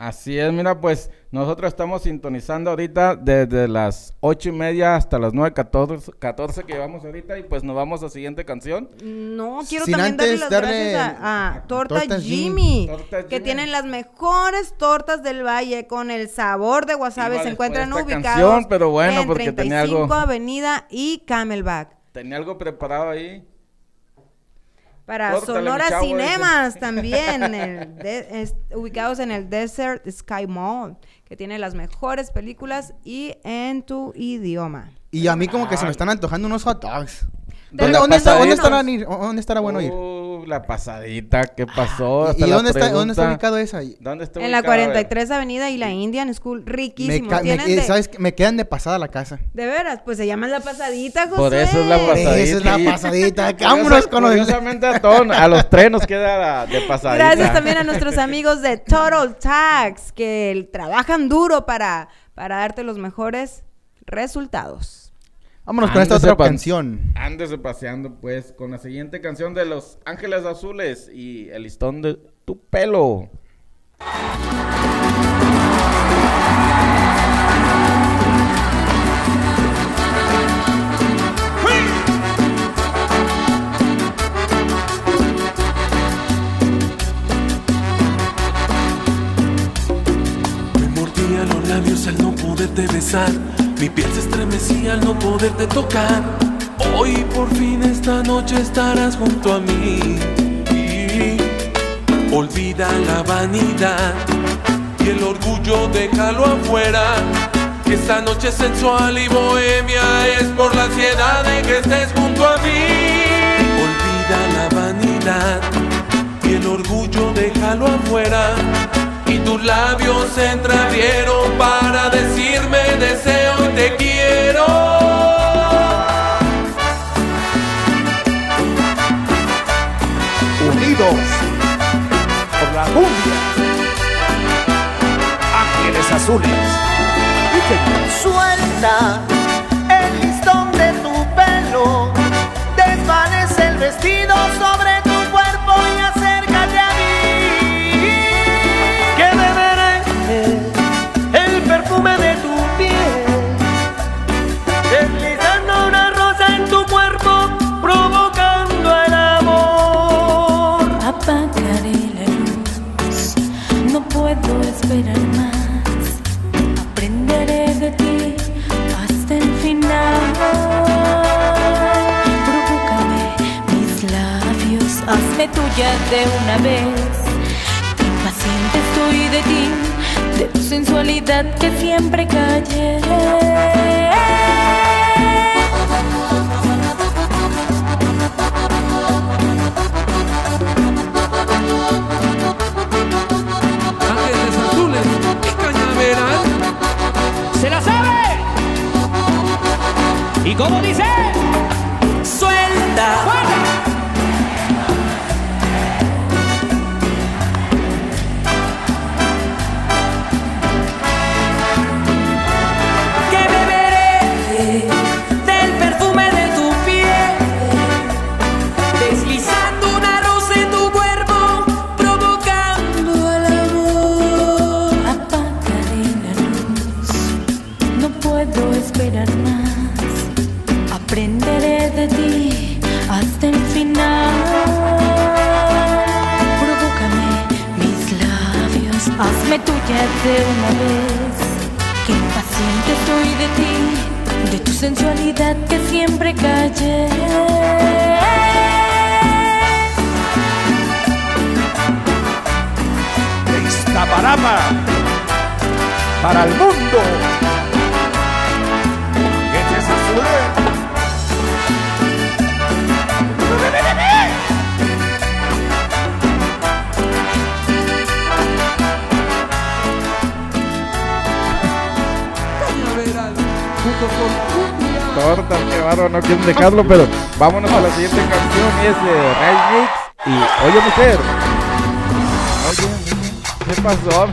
Así es, mira, pues nosotros estamos sintonizando ahorita desde las ocho y media hasta las nueve catorce, catorce que llevamos ahorita y pues nos vamos a la siguiente canción. No, quiero Sin también darle las darle gracias a, a Torta Jimmy, que Jimmy. tienen las mejores tortas del valle con el sabor de wasabi. Se encuentran ubicados canción, pero bueno, en porque tenía algo- 35 Avenida y Camelback. Tenía algo preparado ahí. Para Sonora Cinemas [LAUGHS] también, el de- es- ubicados en el Desert Sky Mall, que tiene las mejores películas y en tu idioma. Y a mí como que se me están antojando unos hot dogs. De ¿Dónde, dónde está- dónde ¿Dónde estará bueno ir? La pasadita, ¿qué pasó? ¿Y, Hasta y la dónde, está, dónde está ubicado esa? ¿Dónde está En la ubicado? A ver. 43 Avenida y la Indian School, Me, riquísimo. me- Tienen eh, de- ¿Sabes qué? Me quedan de pasada la casa. De veras, pues se llama la pasadita, José. Por eso es la pasadita. Esa es la pasadita. [LAUGHS] Vámonos con los... Curiosamente a, todos- a los tres nos queda la de pasadita. Gracias también a nuestros amigos de Total Tax, que trabajan duro para, para darte los mejores resultados. Vámonos con esta otra canción. Ándese paseando, pues, con la siguiente canción de Los Ángeles Azules y el listón de tu pelo. Me mordía los labios al no poderte besar. Mi piel se estremecía al no poderte tocar. Hoy por fin esta noche estarás junto a mí. Olvida la vanidad y el orgullo déjalo afuera. Esta noche sensual y bohemia es por la ansiedad de que estés junto a mí. Olvida la vanidad y el orgullo déjalo afuera. Y tus labios se entreabrieron para decirme deseo y te quiero. unidos por la cumbia. Ángeles Azules. Suelta de una vez. Que impaciente estoy de ti, de tu sensualidad que siempre callé. Ángeles azules y cañaveral. ¿Se la sabe? ¿Y cómo dice? Suelta. Dejarlo, pero vámonos a la siguiente canción y es de Ray Mix. Y, oye, mujer. ¿qué pasó?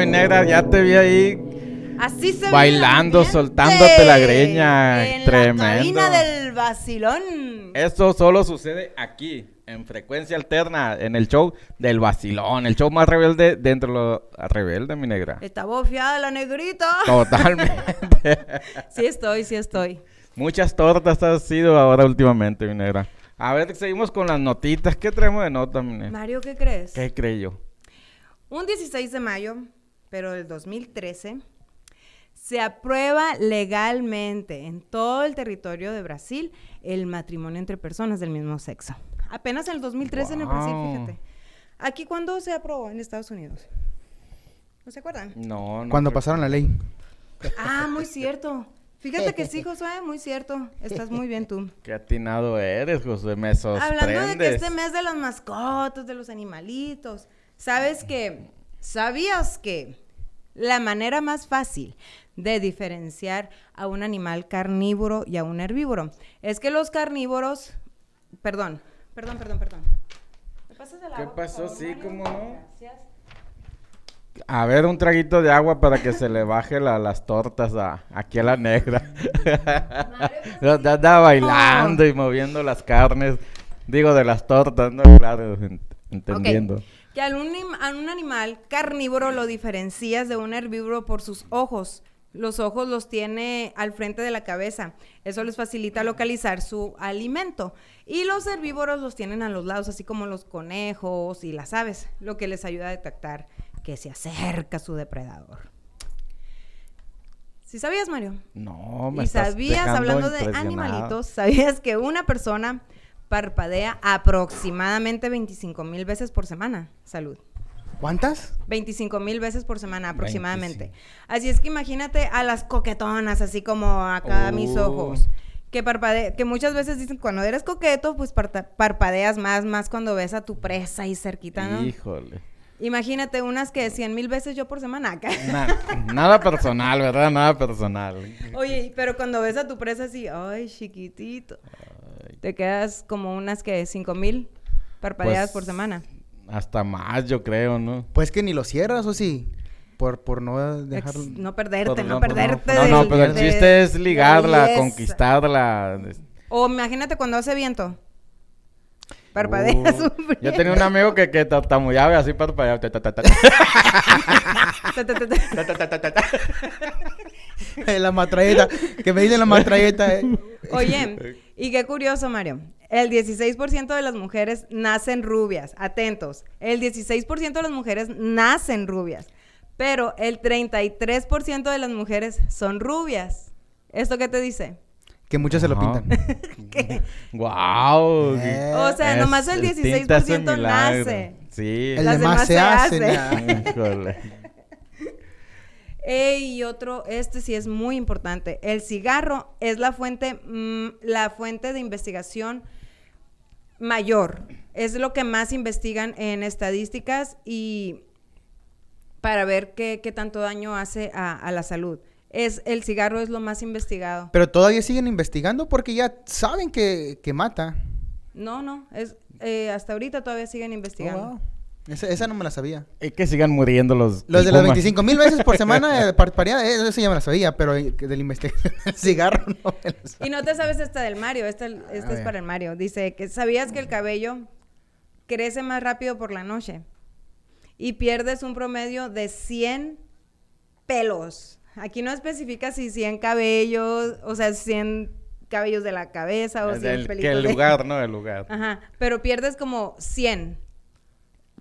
Mi negra? Ya te vi ahí Así se bailando, soltándote la greña. En Tremendo. la cabina del vacilón. Esto solo sucede aquí, en frecuencia alterna, en el show del vacilón, el show más rebelde dentro de lo rebelde, mi negra. Está bofiada la negrita. Totalmente. [LAUGHS] Sí estoy, sí estoy. Muchas tortas has sido ahora últimamente, mi negra. A ver, seguimos con las notitas. ¿Qué traemos de nota, mi negra? Mario, ¿qué crees? ¿Qué creyó? Un 16 de mayo, pero del 2013, se aprueba legalmente en todo el territorio de Brasil el matrimonio entre personas del mismo sexo. Apenas en el 2013 en el Brasil, fíjate. ¿Aquí cuándo se aprobó en Estados Unidos? ¿No se acuerdan? No, no. Cuando pasaron la ley. Ah, muy cierto. Fíjate que sí, Josué, muy cierto. Estás muy bien tú. [LAUGHS] Qué atinado eres, José, me sorprendes. Hablando de que este mes de las mascotas, de los animalitos, ¿sabes que ¿Sabías que la manera más fácil de diferenciar a un animal carnívoro y a un herbívoro es que los carnívoros, perdón, perdón, perdón, perdón. ¿Me pasas el ¿Qué agua, por pasó? favor, Sí? ¿cómo no? Gracias. A ver, un traguito de agua para que se le baje la- las tortas a, aquí a la negra. [LAUGHS] [LAUGHS] Ya Andaba bailando y moviendo las carnes. Digo, de las tortas, ¿no? Claro, en- entendiendo. Que a un, a un animal carnívoro lo diferencias de un herbívoro por sus ojos. Los ojos los tiene al frente de la cabeza. Eso les facilita localizar su alimento. Y los herbívoros los tienen a los lados, así como los conejos y las aves, lo que les ayuda a detectar que se acerca su depredador. ¿Sí sabías, Mario? No, me y sabías, hablando de animalitos, ¿sabías que una persona parpadea aproximadamente 25 mil veces por semana? Salud. ¿Cuántas? 25 mil veces por semana aproximadamente. Así es que imagínate a las coquetonas, así como acá a mis Uh. ojos. Que, parpade que muchas veces dicen cuando eres coqueto, pues parpadeas más, más cuando ves a tu presa ahí cerquita, ¿no? Híjole. Imagínate unas que 100 mil veces yo por semana acá. Na- nada personal, ¿verdad? Nada personal. Oye, pero cuando ves a tu presa así, ay, chiquitito, te quedas como unas que 5 mil parpadeadas Pues, por semana. Hasta más, yo creo, ¿no? Pues que ni lo cierras, ¿o sí? Por, por no dejar... Ex- no perderte, Por- no, por- perderte. No, no, del- pero el de- chiste es ligarla, conquistarla. O imagínate cuando hace viento. Parpadeas Uh, un yo tenía un amigo que, que tartamudeaba así parpadeaba. la matralleta. Que me dicen la matralleta. eh. Oye, y qué curioso, Mario. El 16% de las mujeres nacen rubias. Atentos. El 16% de las mujeres nacen rubias. Pero el 33% de las mujeres son rubias. ¿Esto qué te dice? Que muchos se lo pintan. [LAUGHS] ¡Guau! Eh, O sea, nomás el tinte hace 16% milagro. nace. Sí. El Las demás demás se se hace. hace. [LAUGHS] Y otro, este sí es muy importante. El cigarro es la fuente, mm, la fuente de investigación mayor. Es lo que más investigan en estadísticas y para ver qué, qué tanto daño hace a, a la salud. Es, el cigarro es lo más investigado. Pero todavía siguen investigando porque ya saben que, que mata. No, no, es eh, hasta ahorita todavía siguen investigando. Oh, wow. Esa, esa no me la sabía. Y que sigan muriendo los. Los de las Puma. 25 mil veces por semana [LAUGHS] de parpadeada, eh, eso ya me la sabía, pero eh, que del investigación [LAUGHS] del cigarro no me la sabía. Y no te sabes esta del Mario, esta, esta es para el Mario. Dice que sabías que el cabello crece más rápido por la noche y pierdes un promedio de 100 pelos. Aquí no especifica si 100 cabellos, o sea, 100 cabellos de la cabeza o 100 Del- pelitos que el de- lugar, ¿no? El lugar. Ajá, pero pierdes como 100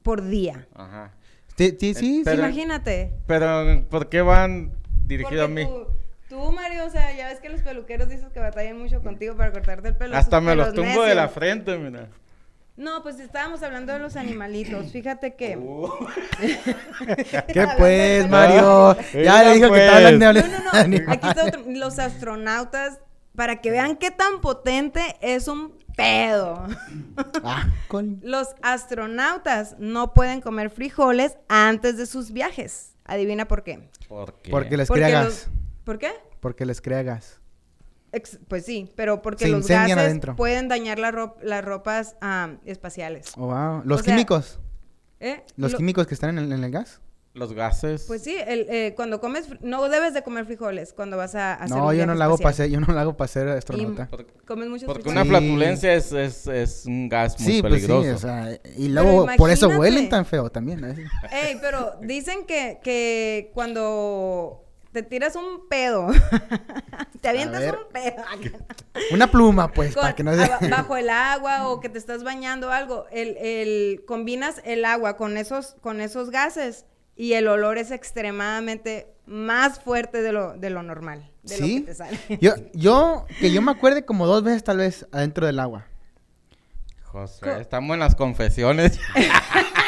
por día. Ajá. Sí, sí, sí, Pero- Imagínate. Pero, ¿por qué van dirigido a mí? Tú, tú, Mario, o sea, ya ves que los peluqueros dices que batallan mucho contigo para cortarte el pelo. Hasta me los tumbo de la frente, mira. No, pues estábamos hablando de los animalitos. Fíjate que. [LAUGHS] Uh. [LAUGHS] ¿Qué Hablando pues, de- Mario? Ya le dijo que te hablan de pues. No, no, no. Aquí está otro. Los astronautas, para que vean qué tan potente es un pedo. Ah, con- [LAUGHS] Los astronautas no pueden comer frijoles antes de sus viajes. Adivina por qué. ¿Por qué? Porque les Porque crea los- gas. ¿Por qué? Porque les crea gas. Ex- pues sí, pero porque Se los gases adentro. pueden dañar la ro- las ropas espaciales. Oh, wow. Los O sea, químicos. ¿Eh? Los Lo- químicos que están en el, en el gas. Los gases. Pues sí, el, eh, cuando comes, no debes de comer frijoles cuando vas a hacer No, un yo no la hago para ser, yo no la hago para ser astronauta. Porque, Comes muchos porque frijoles. una Sí. flatulencia es, es, es un gas muy Sí, pues sí, peligroso. o sea, y luego Pero por eso huelen tan feo también. ¿eh? Ey, pero dicen que, que cuando te tiras un pedo, [LAUGHS] te avientas ver. un pedo [LAUGHS] Una pluma, pues, con- para que no se... bajo el agua o que te estás bañando o algo, el, el, combinas el agua con esos, con esos gases y el olor es extremadamente más fuerte de lo, de lo normal, de lo ¿Sí? que te sale. [LAUGHS] Yo, yo, que yo me acuerde como dos veces tal vez adentro del agua. José, estamos en las confesiones. [LAUGHS]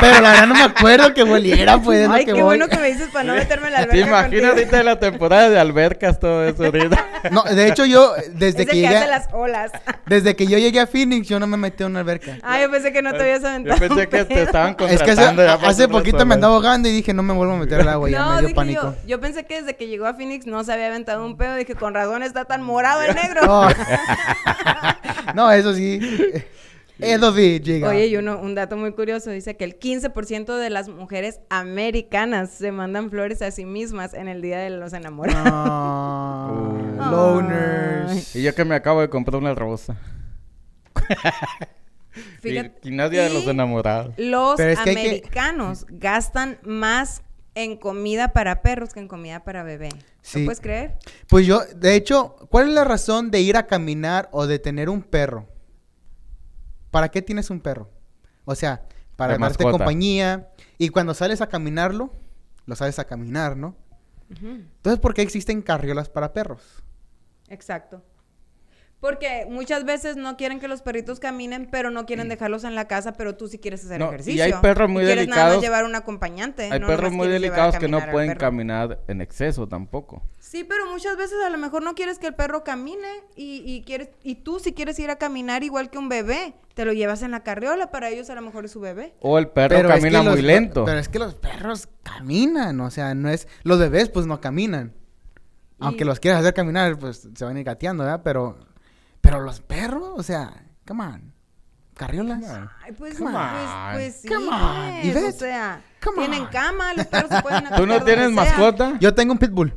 Pero la verdad no me acuerdo que volviera, pues. Ay, que qué voy. bueno que me dices para no meterme en la ¿Te alberca imaginas contigo. ahorita la temporada de albercas todo eso ahorita? No, de hecho yo, desde Es que llegué, hace las olas. desde que yo llegué a Phoenix, yo no me metí a una alberca. Ah, yo pensé que no te habías aventado. Yo pensé un que te estaban Es que hace, contratando ya poquito me andaba ahogando y dije, no me vuelvo a meter al agua, ya No, me dio dije pánico. yo, yo pensé que desde que llegó a Phoenix no se había aventado un pedo. Dije, con razón está tan morado el negro. [LAUGHS] No. [LAUGHS] no, eso sí. [LAUGHS] Eso sí, llega. Oye, y uno, un dato muy curioso, dice que el 15% de las mujeres americanas se mandan flores a sí mismas en el Día de los Enamorados. [LAUGHS] No. Loners. Y yo que me acabo de comprar una rosa. [LAUGHS] Fíjate- y, y no es día de los y enamorados. Los Pero es que hay que- americanos gastan más en comida para perros que en comida para bebé. Sí. ¿Lo puedes creer? Pues yo, de hecho, ¿cuál es la razón de ir a caminar o de tener un perro? ¿Para qué tienes un perro? O sea, para darte compañía. Y cuando sales a caminarlo, lo sales a caminar, ¿no? Entonces, ¿por qué existen carriolas para perros? Exacto. Porque muchas veces no quieren que los perritos caminen, pero no quieren dejarlos en la casa, pero tú sí quieres hacer No, y ejercicio. hay perros muy quieres nada más delicados. llevar un acompañante. Hay no perros muy delicados que no pueden perro. caminar en exceso tampoco. Sí, pero muchas veces a lo mejor no quieres que el perro camine y, y quieres y tú si quieres ir a caminar igual que un bebé, te lo llevas en la carriola, para ellos a lo mejor es su bebé. O el perro Pero es que camina los- muy lento. Pero es que los perros caminan, o sea, no es... Los bebés, pues, no caminan. Aunque Y- los quieras hacer caminar, pues, se van a ir gateando, ¿verdad? Pero... Pero los perros, o sea, come on. Carriolas. Ay, pues, Come ma- on. pues, pues sí, Come on, pues, Ivette. o sea, Come tienen on. cama, los perros se pueden [LAUGHS] ¿Tú no donde tienes sea. mascota? Yo tengo un pitbull.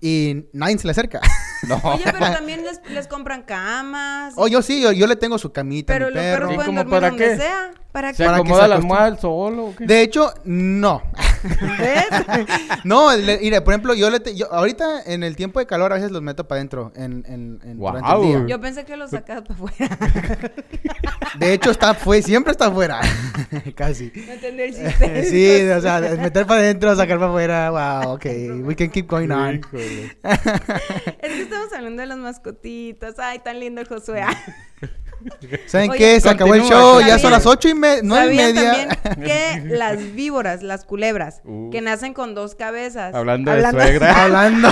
Y nadie se le acerca. [LAUGHS] No. Oye, pero también les, les compran camas. oh, yo sí, yo, yo le tengo su camita pero a mi los perro. perros ¿Y pueden como dormir para donde qué? sea. ¿Para ¿Se qué? Para que acomoda se la almohada el solo o qué? De hecho, no. [LAUGHS] ¿Ves? [LAUGHS] no, le- mire, por ejemplo, yo le te- yo, ahorita en el tiempo de calor a veces los meto para adentro en, en, en- durante el día. Yo pensé que los sacas para afuera. [LAUGHS] De hecho, está fue, siempre está afuera. [LAUGHS] Casi. No entendí el chiste. sí, o sea, meter para adentro, sacar para afuera. Wow, ok. We can keep going on. Es que estamos hablando de las mascotitas. Ay, tan lindo el Josué. [LAUGHS] ¿Saben Oye, qué? Se acabó el show, ya ¿Sabían- son las ocho y media, nueve y ¿Sabían media. también [LAUGHS] que las víboras, las culebras, Uh. que nacen con dos cabezas? Hablando de suegra. [LAUGHS] Hablando.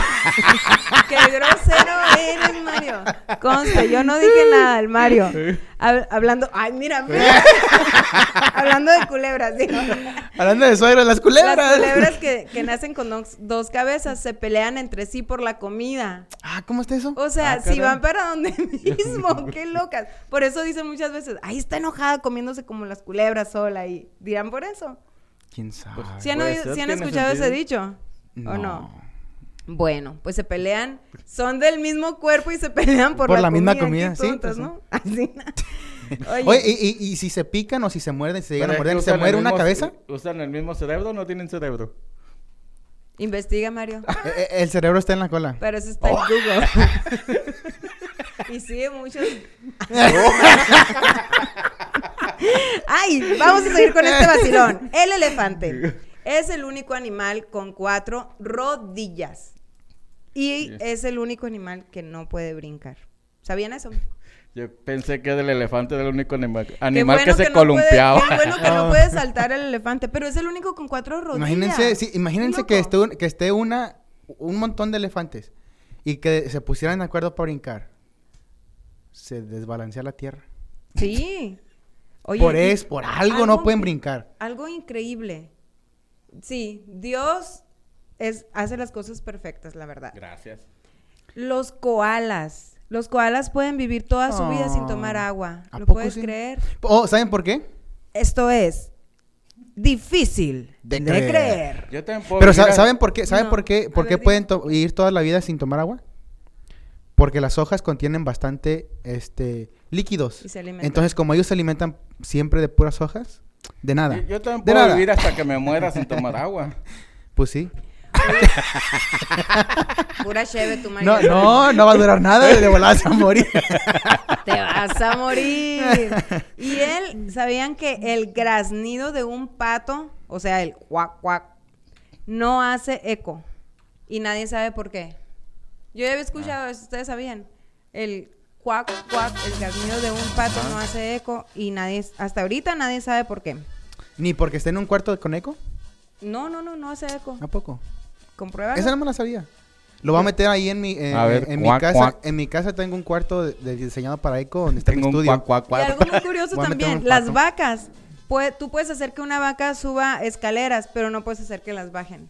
¡Qué grosero eres, Mario! Conste, yo no dije nada, el Mario. Hab- hablando... ¡Ay, mira! mira. hablando de culebras, digo. Hablando de suegros, las culebras. Las culebras que, que nacen con dos, dos cabezas se pelean entre sí por la comida. Ah, ¿cómo está eso? O sea, Ah, si van para donde mismo, qué locas. Por eso dicen muchas veces, ahí está enojada comiéndose como las culebras sola y dirán por eso. ¿Quién sabe? ¿Sí han, Puede oído- ser, sí han escuchado ese dicho? ¿O no? Bueno, pues se pelean, [LAUGHS] son del mismo cuerpo y se pelean por, Por la misma comida, sí, pues, ¿no? [LAUGHS] Así. [LAUGHS] Oye, Oye, y, y- y si se pican o si se muerden, si se llegan a morder, ¿se muere una mismo- cabeza? ¿Usan el mismo cerebro o no tienen cerebro? investiga, Mario. Eh, eh, el cerebro está en la cola. Pero eso está Oh. en Google. Y sigue muchos. [LAUGHS] Ay, vamos a seguir con este vacilón. El elefante es el único animal con cuatro rodillas. Y Sí. es el único animal que no puede brincar. ¿Sabían eso? Yo pensé que el elefante era el único anima- Qué animal bueno que se no puede- columpiaba. qué bueno que no puede [LAUGHS] saltar el elefante, pero es el único con cuatro rodillas. Imagínense, sí, imagínense que esté, un- que esté una, un montón de elefantes y que se pusieran de acuerdo para brincar. Se desbalancea la tierra. Sí. [LAUGHS] Oye, por eso, por algo, no pueden brincar. Algo increíble. Sí, Dios es, hace las cosas perfectas, la verdad. Gracias. Los koalas. Los koalas pueden vivir toda su vida sin tomar Ah, agua. ¿a ¿Lo puedes sí? creer? Oh, ¿saben por qué? Esto es difícil de, De creer. creer. Yo también puedo Pero vivir sa- a- ¿saben por qué? ¿Saben No. por qué? ¿Por qué ver, pueden vivir toda la vida sin tomar agua? Porque las hojas contienen bastante este líquidos. Y se alimentan. Entonces, como ellos se alimentan siempre de puras hojas, de nada. Yo, yo también de puedo nada. vivir hasta que me muera sin tomar [LAUGHS] agua. Pues sí. Pura cheve, tu Mario. No, no, no va a durar nada, de volada se va a morir. [LAUGHS] Te vas a morir. Y él, ¿sabían que el graznido de un pato, o sea, el cuac, cuac, no hace eco? Y nadie sabe por qué. Yo ya había escuchado eso, ustedes sabían. El cuac, cuac, el graznido de un pato no hace eco y nadie, hasta ahorita nadie sabe por qué. Ni porque esté en un cuarto con eco. No, no, no, no hace eco. ¿A poco? Compruébalo. Esa no me la sabía. Lo voy a meter ahí en mi, eh, A ver, en mi cuac, casa. cuac. En mi casa tengo un cuarto de- de- diseñado para eco donde está Tengo mi un estudio. cuac, cuac, Y cuac. algo muy curioso [LAUGHS] Voy a meter también, un las pato. vacas. Puede- tú puedes hacer que una vaca suba escaleras, pero no puedes hacer que las bajen.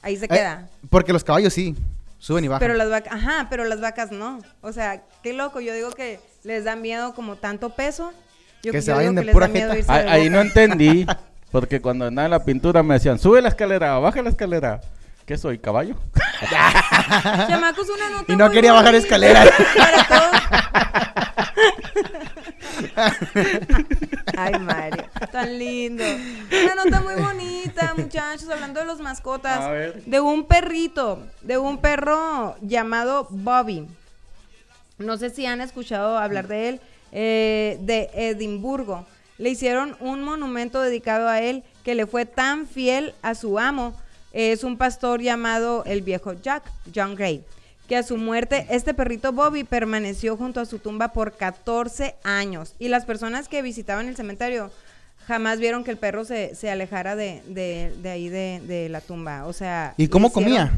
Ahí se Eh, queda. porque los caballos sí, suben y bajan. Pero las vacas, ajá, pero las vacas no. O sea, qué loco. Yo digo que les da miedo como tanto peso. Yo, Que yo se vayan de que les pura da miedo jeta. irse Ahí, de ahí no entendí. [LAUGHS] Porque cuando andaba en la pintura me decían, sube la escalera, baja la escalera. ¿Qué soy, caballo? [LAUGHS] Chamacos, una nota Y no muy quería bajar bonita escaleras. [LAUGHS] para todos. [LAUGHS] Ay, Mario, tan lindo. Una nota muy bonita, muchachos, hablando de los mascotas. A ver. De un perrito, de un perro llamado Bobby. No sé si han escuchado hablar de él, eh, de Edimburgo. Le hicieron un monumento dedicado a él que le fue tan fiel a su amo. Es un pastor llamado el viejo Jack, John Gray, que a su muerte este perrito Bobby permaneció junto a su tumba por 14 años. Y las personas que visitaban el cementerio jamás vieron que el perro se, se alejara de, de- de ahí de, de la tumba. O sea... ¿Y cómo hicieron- comía?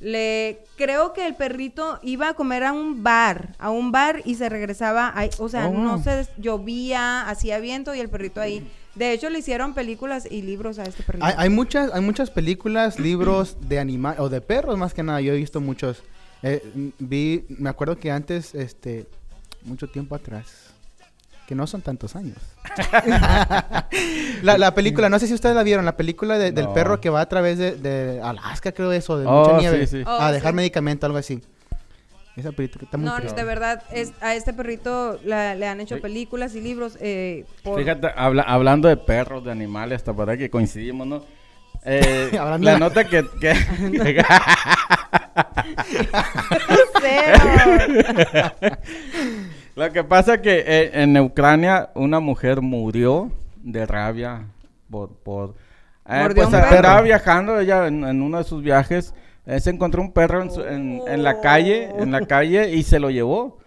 le creo que el perrito iba a comer a un bar, a un bar y se regresaba, ahí, o sea, Oh. no se llovía, hacía viento y el perrito ahí. De hecho le hicieron películas y libros a este perrito. Hay, hay muchas, hay muchas películas, [CLEARS THROAT] libros de animales, o de perros más que nada, yo he visto muchos. Eh, vi, me acuerdo que antes, este, mucho tiempo atrás, que no son tantos años. [LAUGHS] la, la película, no sé si ustedes la vieron, la película de- del No. perro que va a través de, de Alaska, creo eso, de Oh, mucha nieve, sí, sí. Oh, a dejar sí. medicamento, algo así. Esa película está muy no, triste. de verdad, es, a este perrito la- le han hecho Sí. películas y libros. eh, por- Fíjate, habla- hablando de perros, de animales, hasta para que coincidimos, ¿no? Eh, [LAUGHS] la de- nota que... que- [LAUGHS] Lo que pasa que eh, en Ucrania una mujer murió de rabia por... por eh, pues andaba viajando ella en, en uno de sus viajes, eh, se encontró un perro en, su- en- en la calle, en la calle y se lo llevó,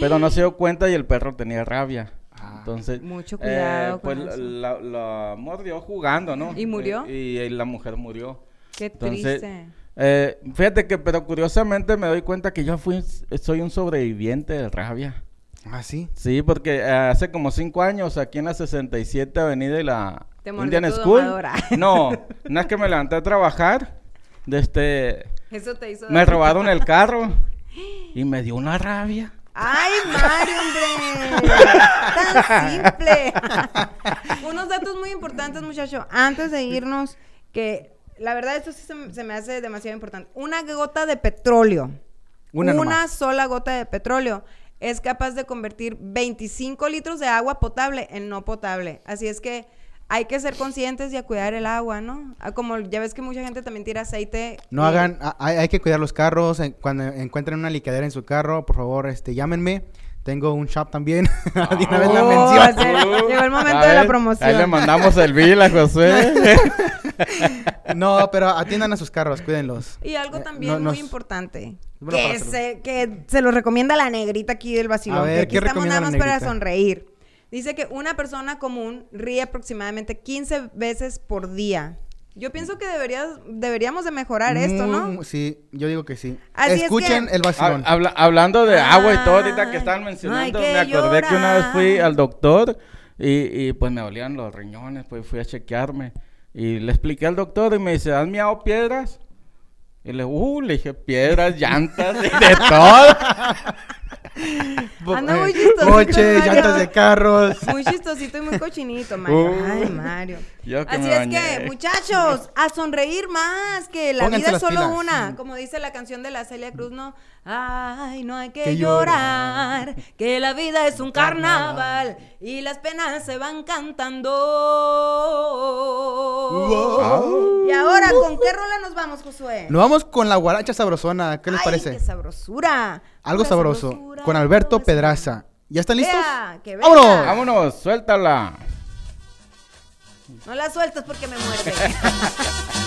pero no se dio cuenta y el perro tenía rabia. Entonces, Mucho eh, cuidado pues con eso. la, la mordió jugando, ¿no? ¿Y murió? Eh, y, la mujer murió. Qué Entonces, triste. eh, fíjate que, pero curiosamente me doy cuenta que yo fui, soy un sobreviviente de rabia. Ah, sí. Sí, porque eh, hace como cinco años aquí en la 67 Avenida y la Te Indian School. domadora. No, [LAUGHS] no es que me levanté a trabajar. De este, Eso te hizo... me robaron el carro [GASPS] y me dio una rabia. ¡Ay, Mario, hombre! [LAUGHS] ¡Tan simple! Unos datos muy importantes, muchacho. Antes de irnos, que la verdad esto sí se, me- se me hace demasiado importante. Una gota de petróleo. Una sola gota de petróleo es capaz de convertir 25 litros de agua potable en no potable. Así es que hay que ser conscientes y a cuidar el agua, ¿no? Ah, Como ya ves que mucha gente también tira aceite. No y- hagan, a- hay, hay que cuidar los carros. en- cuando encuentren una liquidera en su carro, por favor, este, llámenme. Tengo un shop también. [LAUGHS] de una vez la Oh, mención. sí, Llegó el momento A de la promoción. Ahí le mandamos el bill a José. [LAUGHS] No, pero atiendan a sus carros, cuídenlos. Y algo Eh, también no- muy nos- importante. Que se, que se lo recomienda la negrita aquí del vacilón. A ver, que aquí ¿qué estamos nada más para sonreír. Dice que una persona común ríe aproximadamente 15 veces por día. Yo pienso que deberías, deberíamos de mejorar esto, ¿no? Mm, Sí, yo digo que sí. Así es Escuchen que- el vacilón. Ha- habla- hablando de agua y todo, ahorita que estaban no mencionando, que me acordé que una vez fui al doctor y, y, pues me dolían los riñones, pues fui a chequearme y le expliqué al doctor y me dice, ¿has miado piedras? Y le, uh, le dije, piedras, llantas, y de todo. [LAUGHS] Anda eh, muy chistosito, Coches, llantas de carros. Muy chistosito y muy cochinito, Mario. Uh, Ay, Mario. Yo que Así me es bañé. que, muchachos, a sonreír más, que la Pónganse vida es solo pilas. una. Como dice la canción de la Celia Cruz, ¿no? Ay, no hay que, Que llorar, llorar. que la vida es un carnaval y las penas se van cantando. Wow. Y ahora, ¿con qué rola nos vamos, Josué? Nos vamos con la guaracha sabrosona. ¿Qué les Ay, parece? qué sabrosura. Algo sabroso. sabrosura, Con Alberto Pedraza. ¿Ya están listos? Vea, que. ¡Vámonos! Vámonos, suéltala. No la sueltas porque me muerde. [LAUGHS]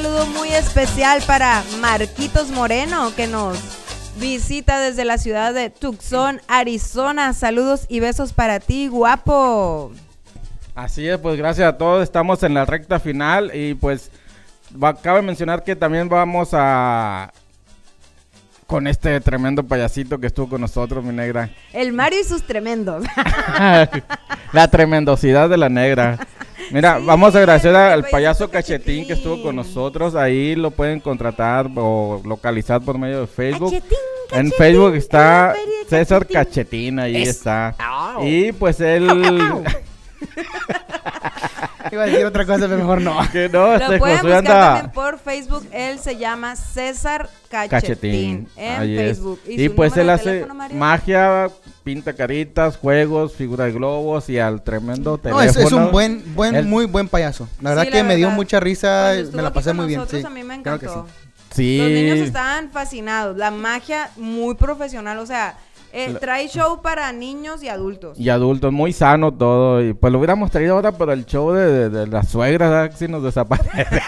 saludo muy especial para Marquitos Moreno, que nos visita desde la ciudad de Tucson, Arizona. Saludos y besos para ti, guapo. Así es, pues gracias a todos. Estamos en la recta final y pues va- cabe mencionar que también vamos a con este tremendo payasito que estuvo con nosotros, mi negra. El Mario y sus tremendos. [LAUGHS] la tremendosidad de la negra. Mira, vamos a agradecer al payaso Cachetín que estuvo con nosotros. Ahí lo pueden contratar o localizar por medio de Facebook. en Facebook está César Cachetín, ahí Es- está. Y pues él... [LAUGHS] [LAUGHS] Iba a decir otra cosa, pero mejor no. que no, Lo este pueden Josué buscar anda... también por Facebook. Él se llama César Cachetín, Cachetín. en ahí es. Facebook. Y, su pues número él de hace teléfono, Mario? magia, pinta caritas, juegos, figura de globos y al tremendo No, teléfono. es, es un buen, buen, muy buen payaso. La verdad Sí, que me dio verdad. mucha risa, Cuando estuvo me la aquí pasé con muy bien. nosotros, Sí, a mí me claro que encantó. Sí. Los niños estaban fascinados. La magia muy profesional. O sea, eh, trae show para niños y adultos. Y adultos, muy sano todo. Y pues lo hubiéramos traído ahora para el show de, de, de las suegras. Si nos desaparece. [LAUGHS]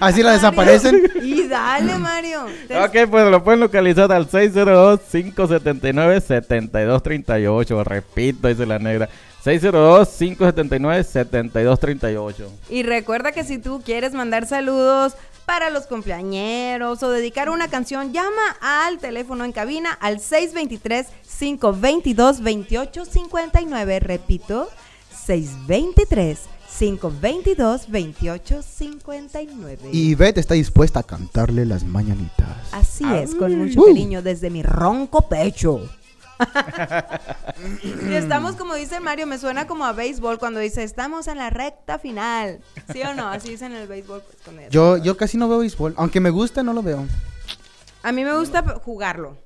Así la desaparecen. Y dale, Mario. Te- ok, pues lo pueden localizar al 602-579-7238. Repito, dice la negra. 602-579-7238. Y recuerda que si tú quieres mandar saludos para los cumpleañeros o dedicar una canción, llama al teléfono en cabina al 623-522-2859. Repito, 623-522-2859. Y Beth está dispuesta a cantarle las mañanitas. Así es, con mucho Uh. cariño desde mi ronco pecho. [LAUGHS] y estamos, como dice Mario, me suena como a béisbol cuando dice, estamos en la recta final. ¿Sí o no? Así dicen en el béisbol. Pues, con eso. Yo, yo casi no veo béisbol. Aunque me gusta, no lo veo. A mí me gusta p- jugarlo.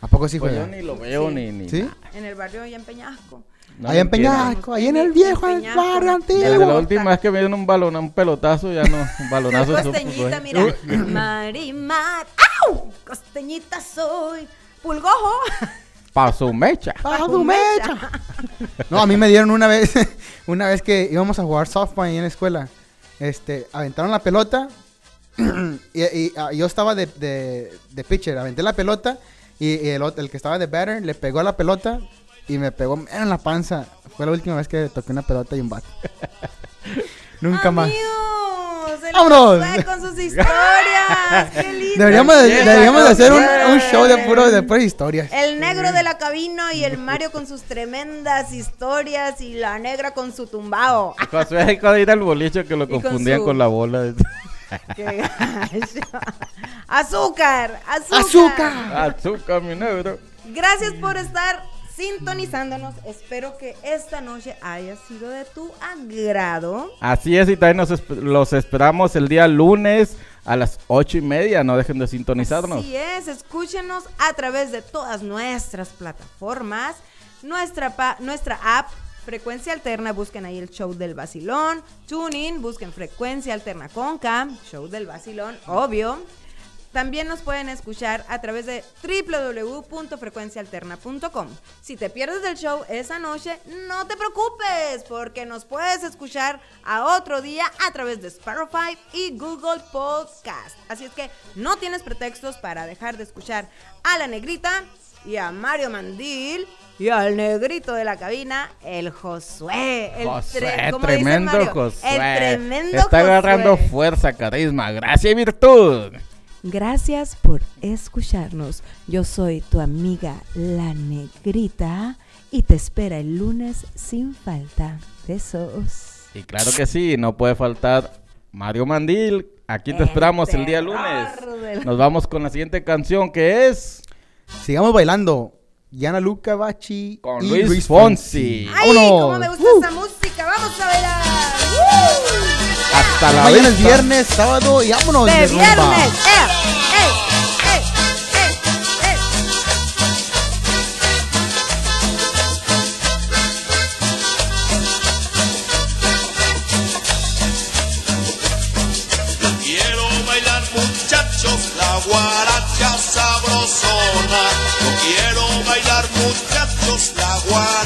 ¿A poco sí Pues juega? yo ni lo veo Sí. ni... ni ¿Sí? En el barrio allá en Peñasco. No Allá en. Peñasco, ahí en el viejo En el barrio Desde la antiguo. última vez que me dieron un balón, un pelotazo, ya no, un balonazo. Pues, costeñita, mira. Marimar. ¡Au! Costeñita soy. Pulgojo. Pa' su mecha. ¡Ah, tu mecha! [LAUGHS] No, a mí me dieron una vez, [LAUGHS] una vez que íbamos a jugar softball ahí en la escuela. Este, aventaron la pelota [CLEARS THROAT] y, y, ah, yo estaba de, de, de pitcher. Aventé la pelota y, y el, el que estaba de batter le pegó a la pelota y me pegó en la panza. Fue la última vez que toqué una pelota y un bat. [LAUGHS] Nunca más. ¡Vámonos! con sus historias. [LAUGHS] ¡Qué lindo! Deberíamos, de, Empieza deberíamos de hacer un, show de puro de puras historias. El negro de la cabina y el Mario con sus tremendas historias y la negra con su tumbao. Josué de ir al boliche que lo con confundían su- con la bola. [LAUGHS] Qué gacho. Azúcar, azúcar. ¡Azúcar! Azúcar, mi negro. Gracias por estar sintonizándonos. Espero que esta noche haya sido de tu agrado. Así es, y también nos esp- los esperamos el día lunes a las ocho y media. No dejen de sintonizarnos. Así es, escúchenos a través de todas nuestras plataformas, nuestra, pa- nuestra app. Frecuencia Alterna, busquen ahí el show del vacilón. TuneIn, busquen Frecuencia Alterna Conca, show del vacilón, obvio. También nos pueden escuchar a través de www.frecuencialterna.com. Si te pierdes del show esa noche, no te preocupes, porque nos puedes escuchar a otro día a través de Spotify y Google Podcast. Así es que no tienes pretextos para dejar de escuchar a la negrita y a Mario Mandil y al negrito de la cabina, el Josué. El Josué, tre- ¿cómo dice tremendo Mario? Josué. El tremendo Está agarrando fuerza, carisma, gracia y virtud. Gracias por escucharnos. Yo soy tu amiga La Negrita y te espera el lunes sin falta. Besos. Y claro que sí, no puede faltar Mario Mandil. Aquí te esperamos el día lunes. del- Nos vamos con la siguiente canción que es Sigamos bailando. Yana Luca Bachi con y Luis, Luis Fonsi. ¡Ay, ¡Vámonos! cómo me gusta Uh. esta música! ¡Vamos a bailar! Hasta la Mañana vista. viernes, sábado y vámonos ¡De de rumba. viernes! ¡Eh! ¡Eh! ¡Eh! ¡Eh! ¡Eh! Quiero bailar muchachos la guaracha sabrosona. Yo quiero bailar muchachos la guaracha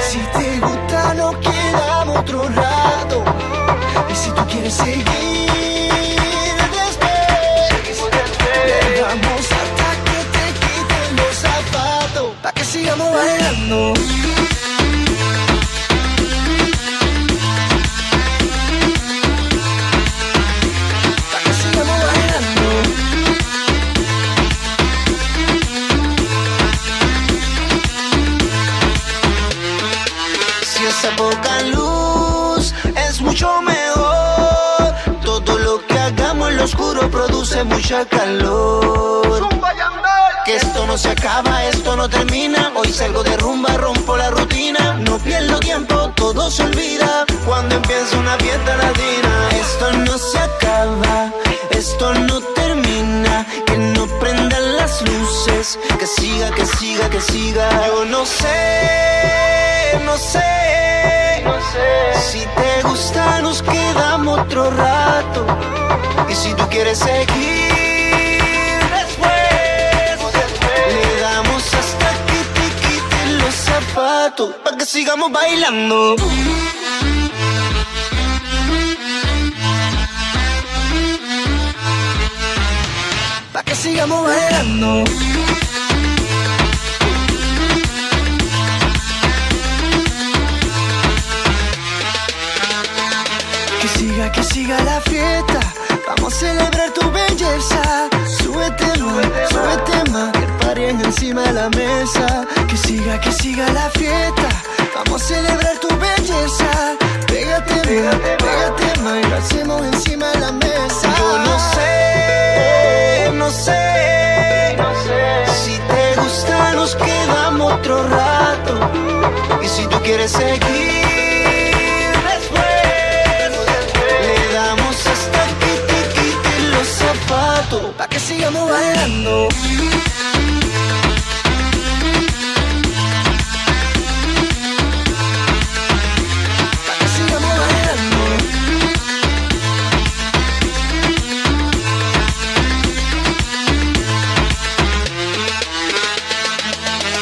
Si te gusta, nos quedamos otro rato. Y si tú quieres seguir mucha calor. Que esto no se acaba, esto no termina. Hoy salgo de rumba, rompo la rutina. No pierdo tiempo, todo se olvida cuando empieza una fiesta latina. Esto no se acaba, esto no termina. Las luces, que siga, que siga, que siga. Yo no sé, no sé, no sé. Si te gusta, nos quedamos otro rato. Y si tú quieres seguir después, le damos hasta que te quiten los zapatos. Pa' que sigamos bailando. Que sigamos bailando. Que siga, que siga la fiesta. Vamos a celebrar tu belleza. Súbete más, súbete más. Que paren encima de la mesa. Que siga, que siga la fiesta. Vamos a celebrar tu belleza. Pégate, más, pégate más. Y lo hacemos encima de la mesa. Yo no sé, no sé, no sé. Si te gusta, nos quedamos otro rato. Y si tú quieres seguir después, le damos hasta que te quiten los zapatos. Pa' que sigamos bailando.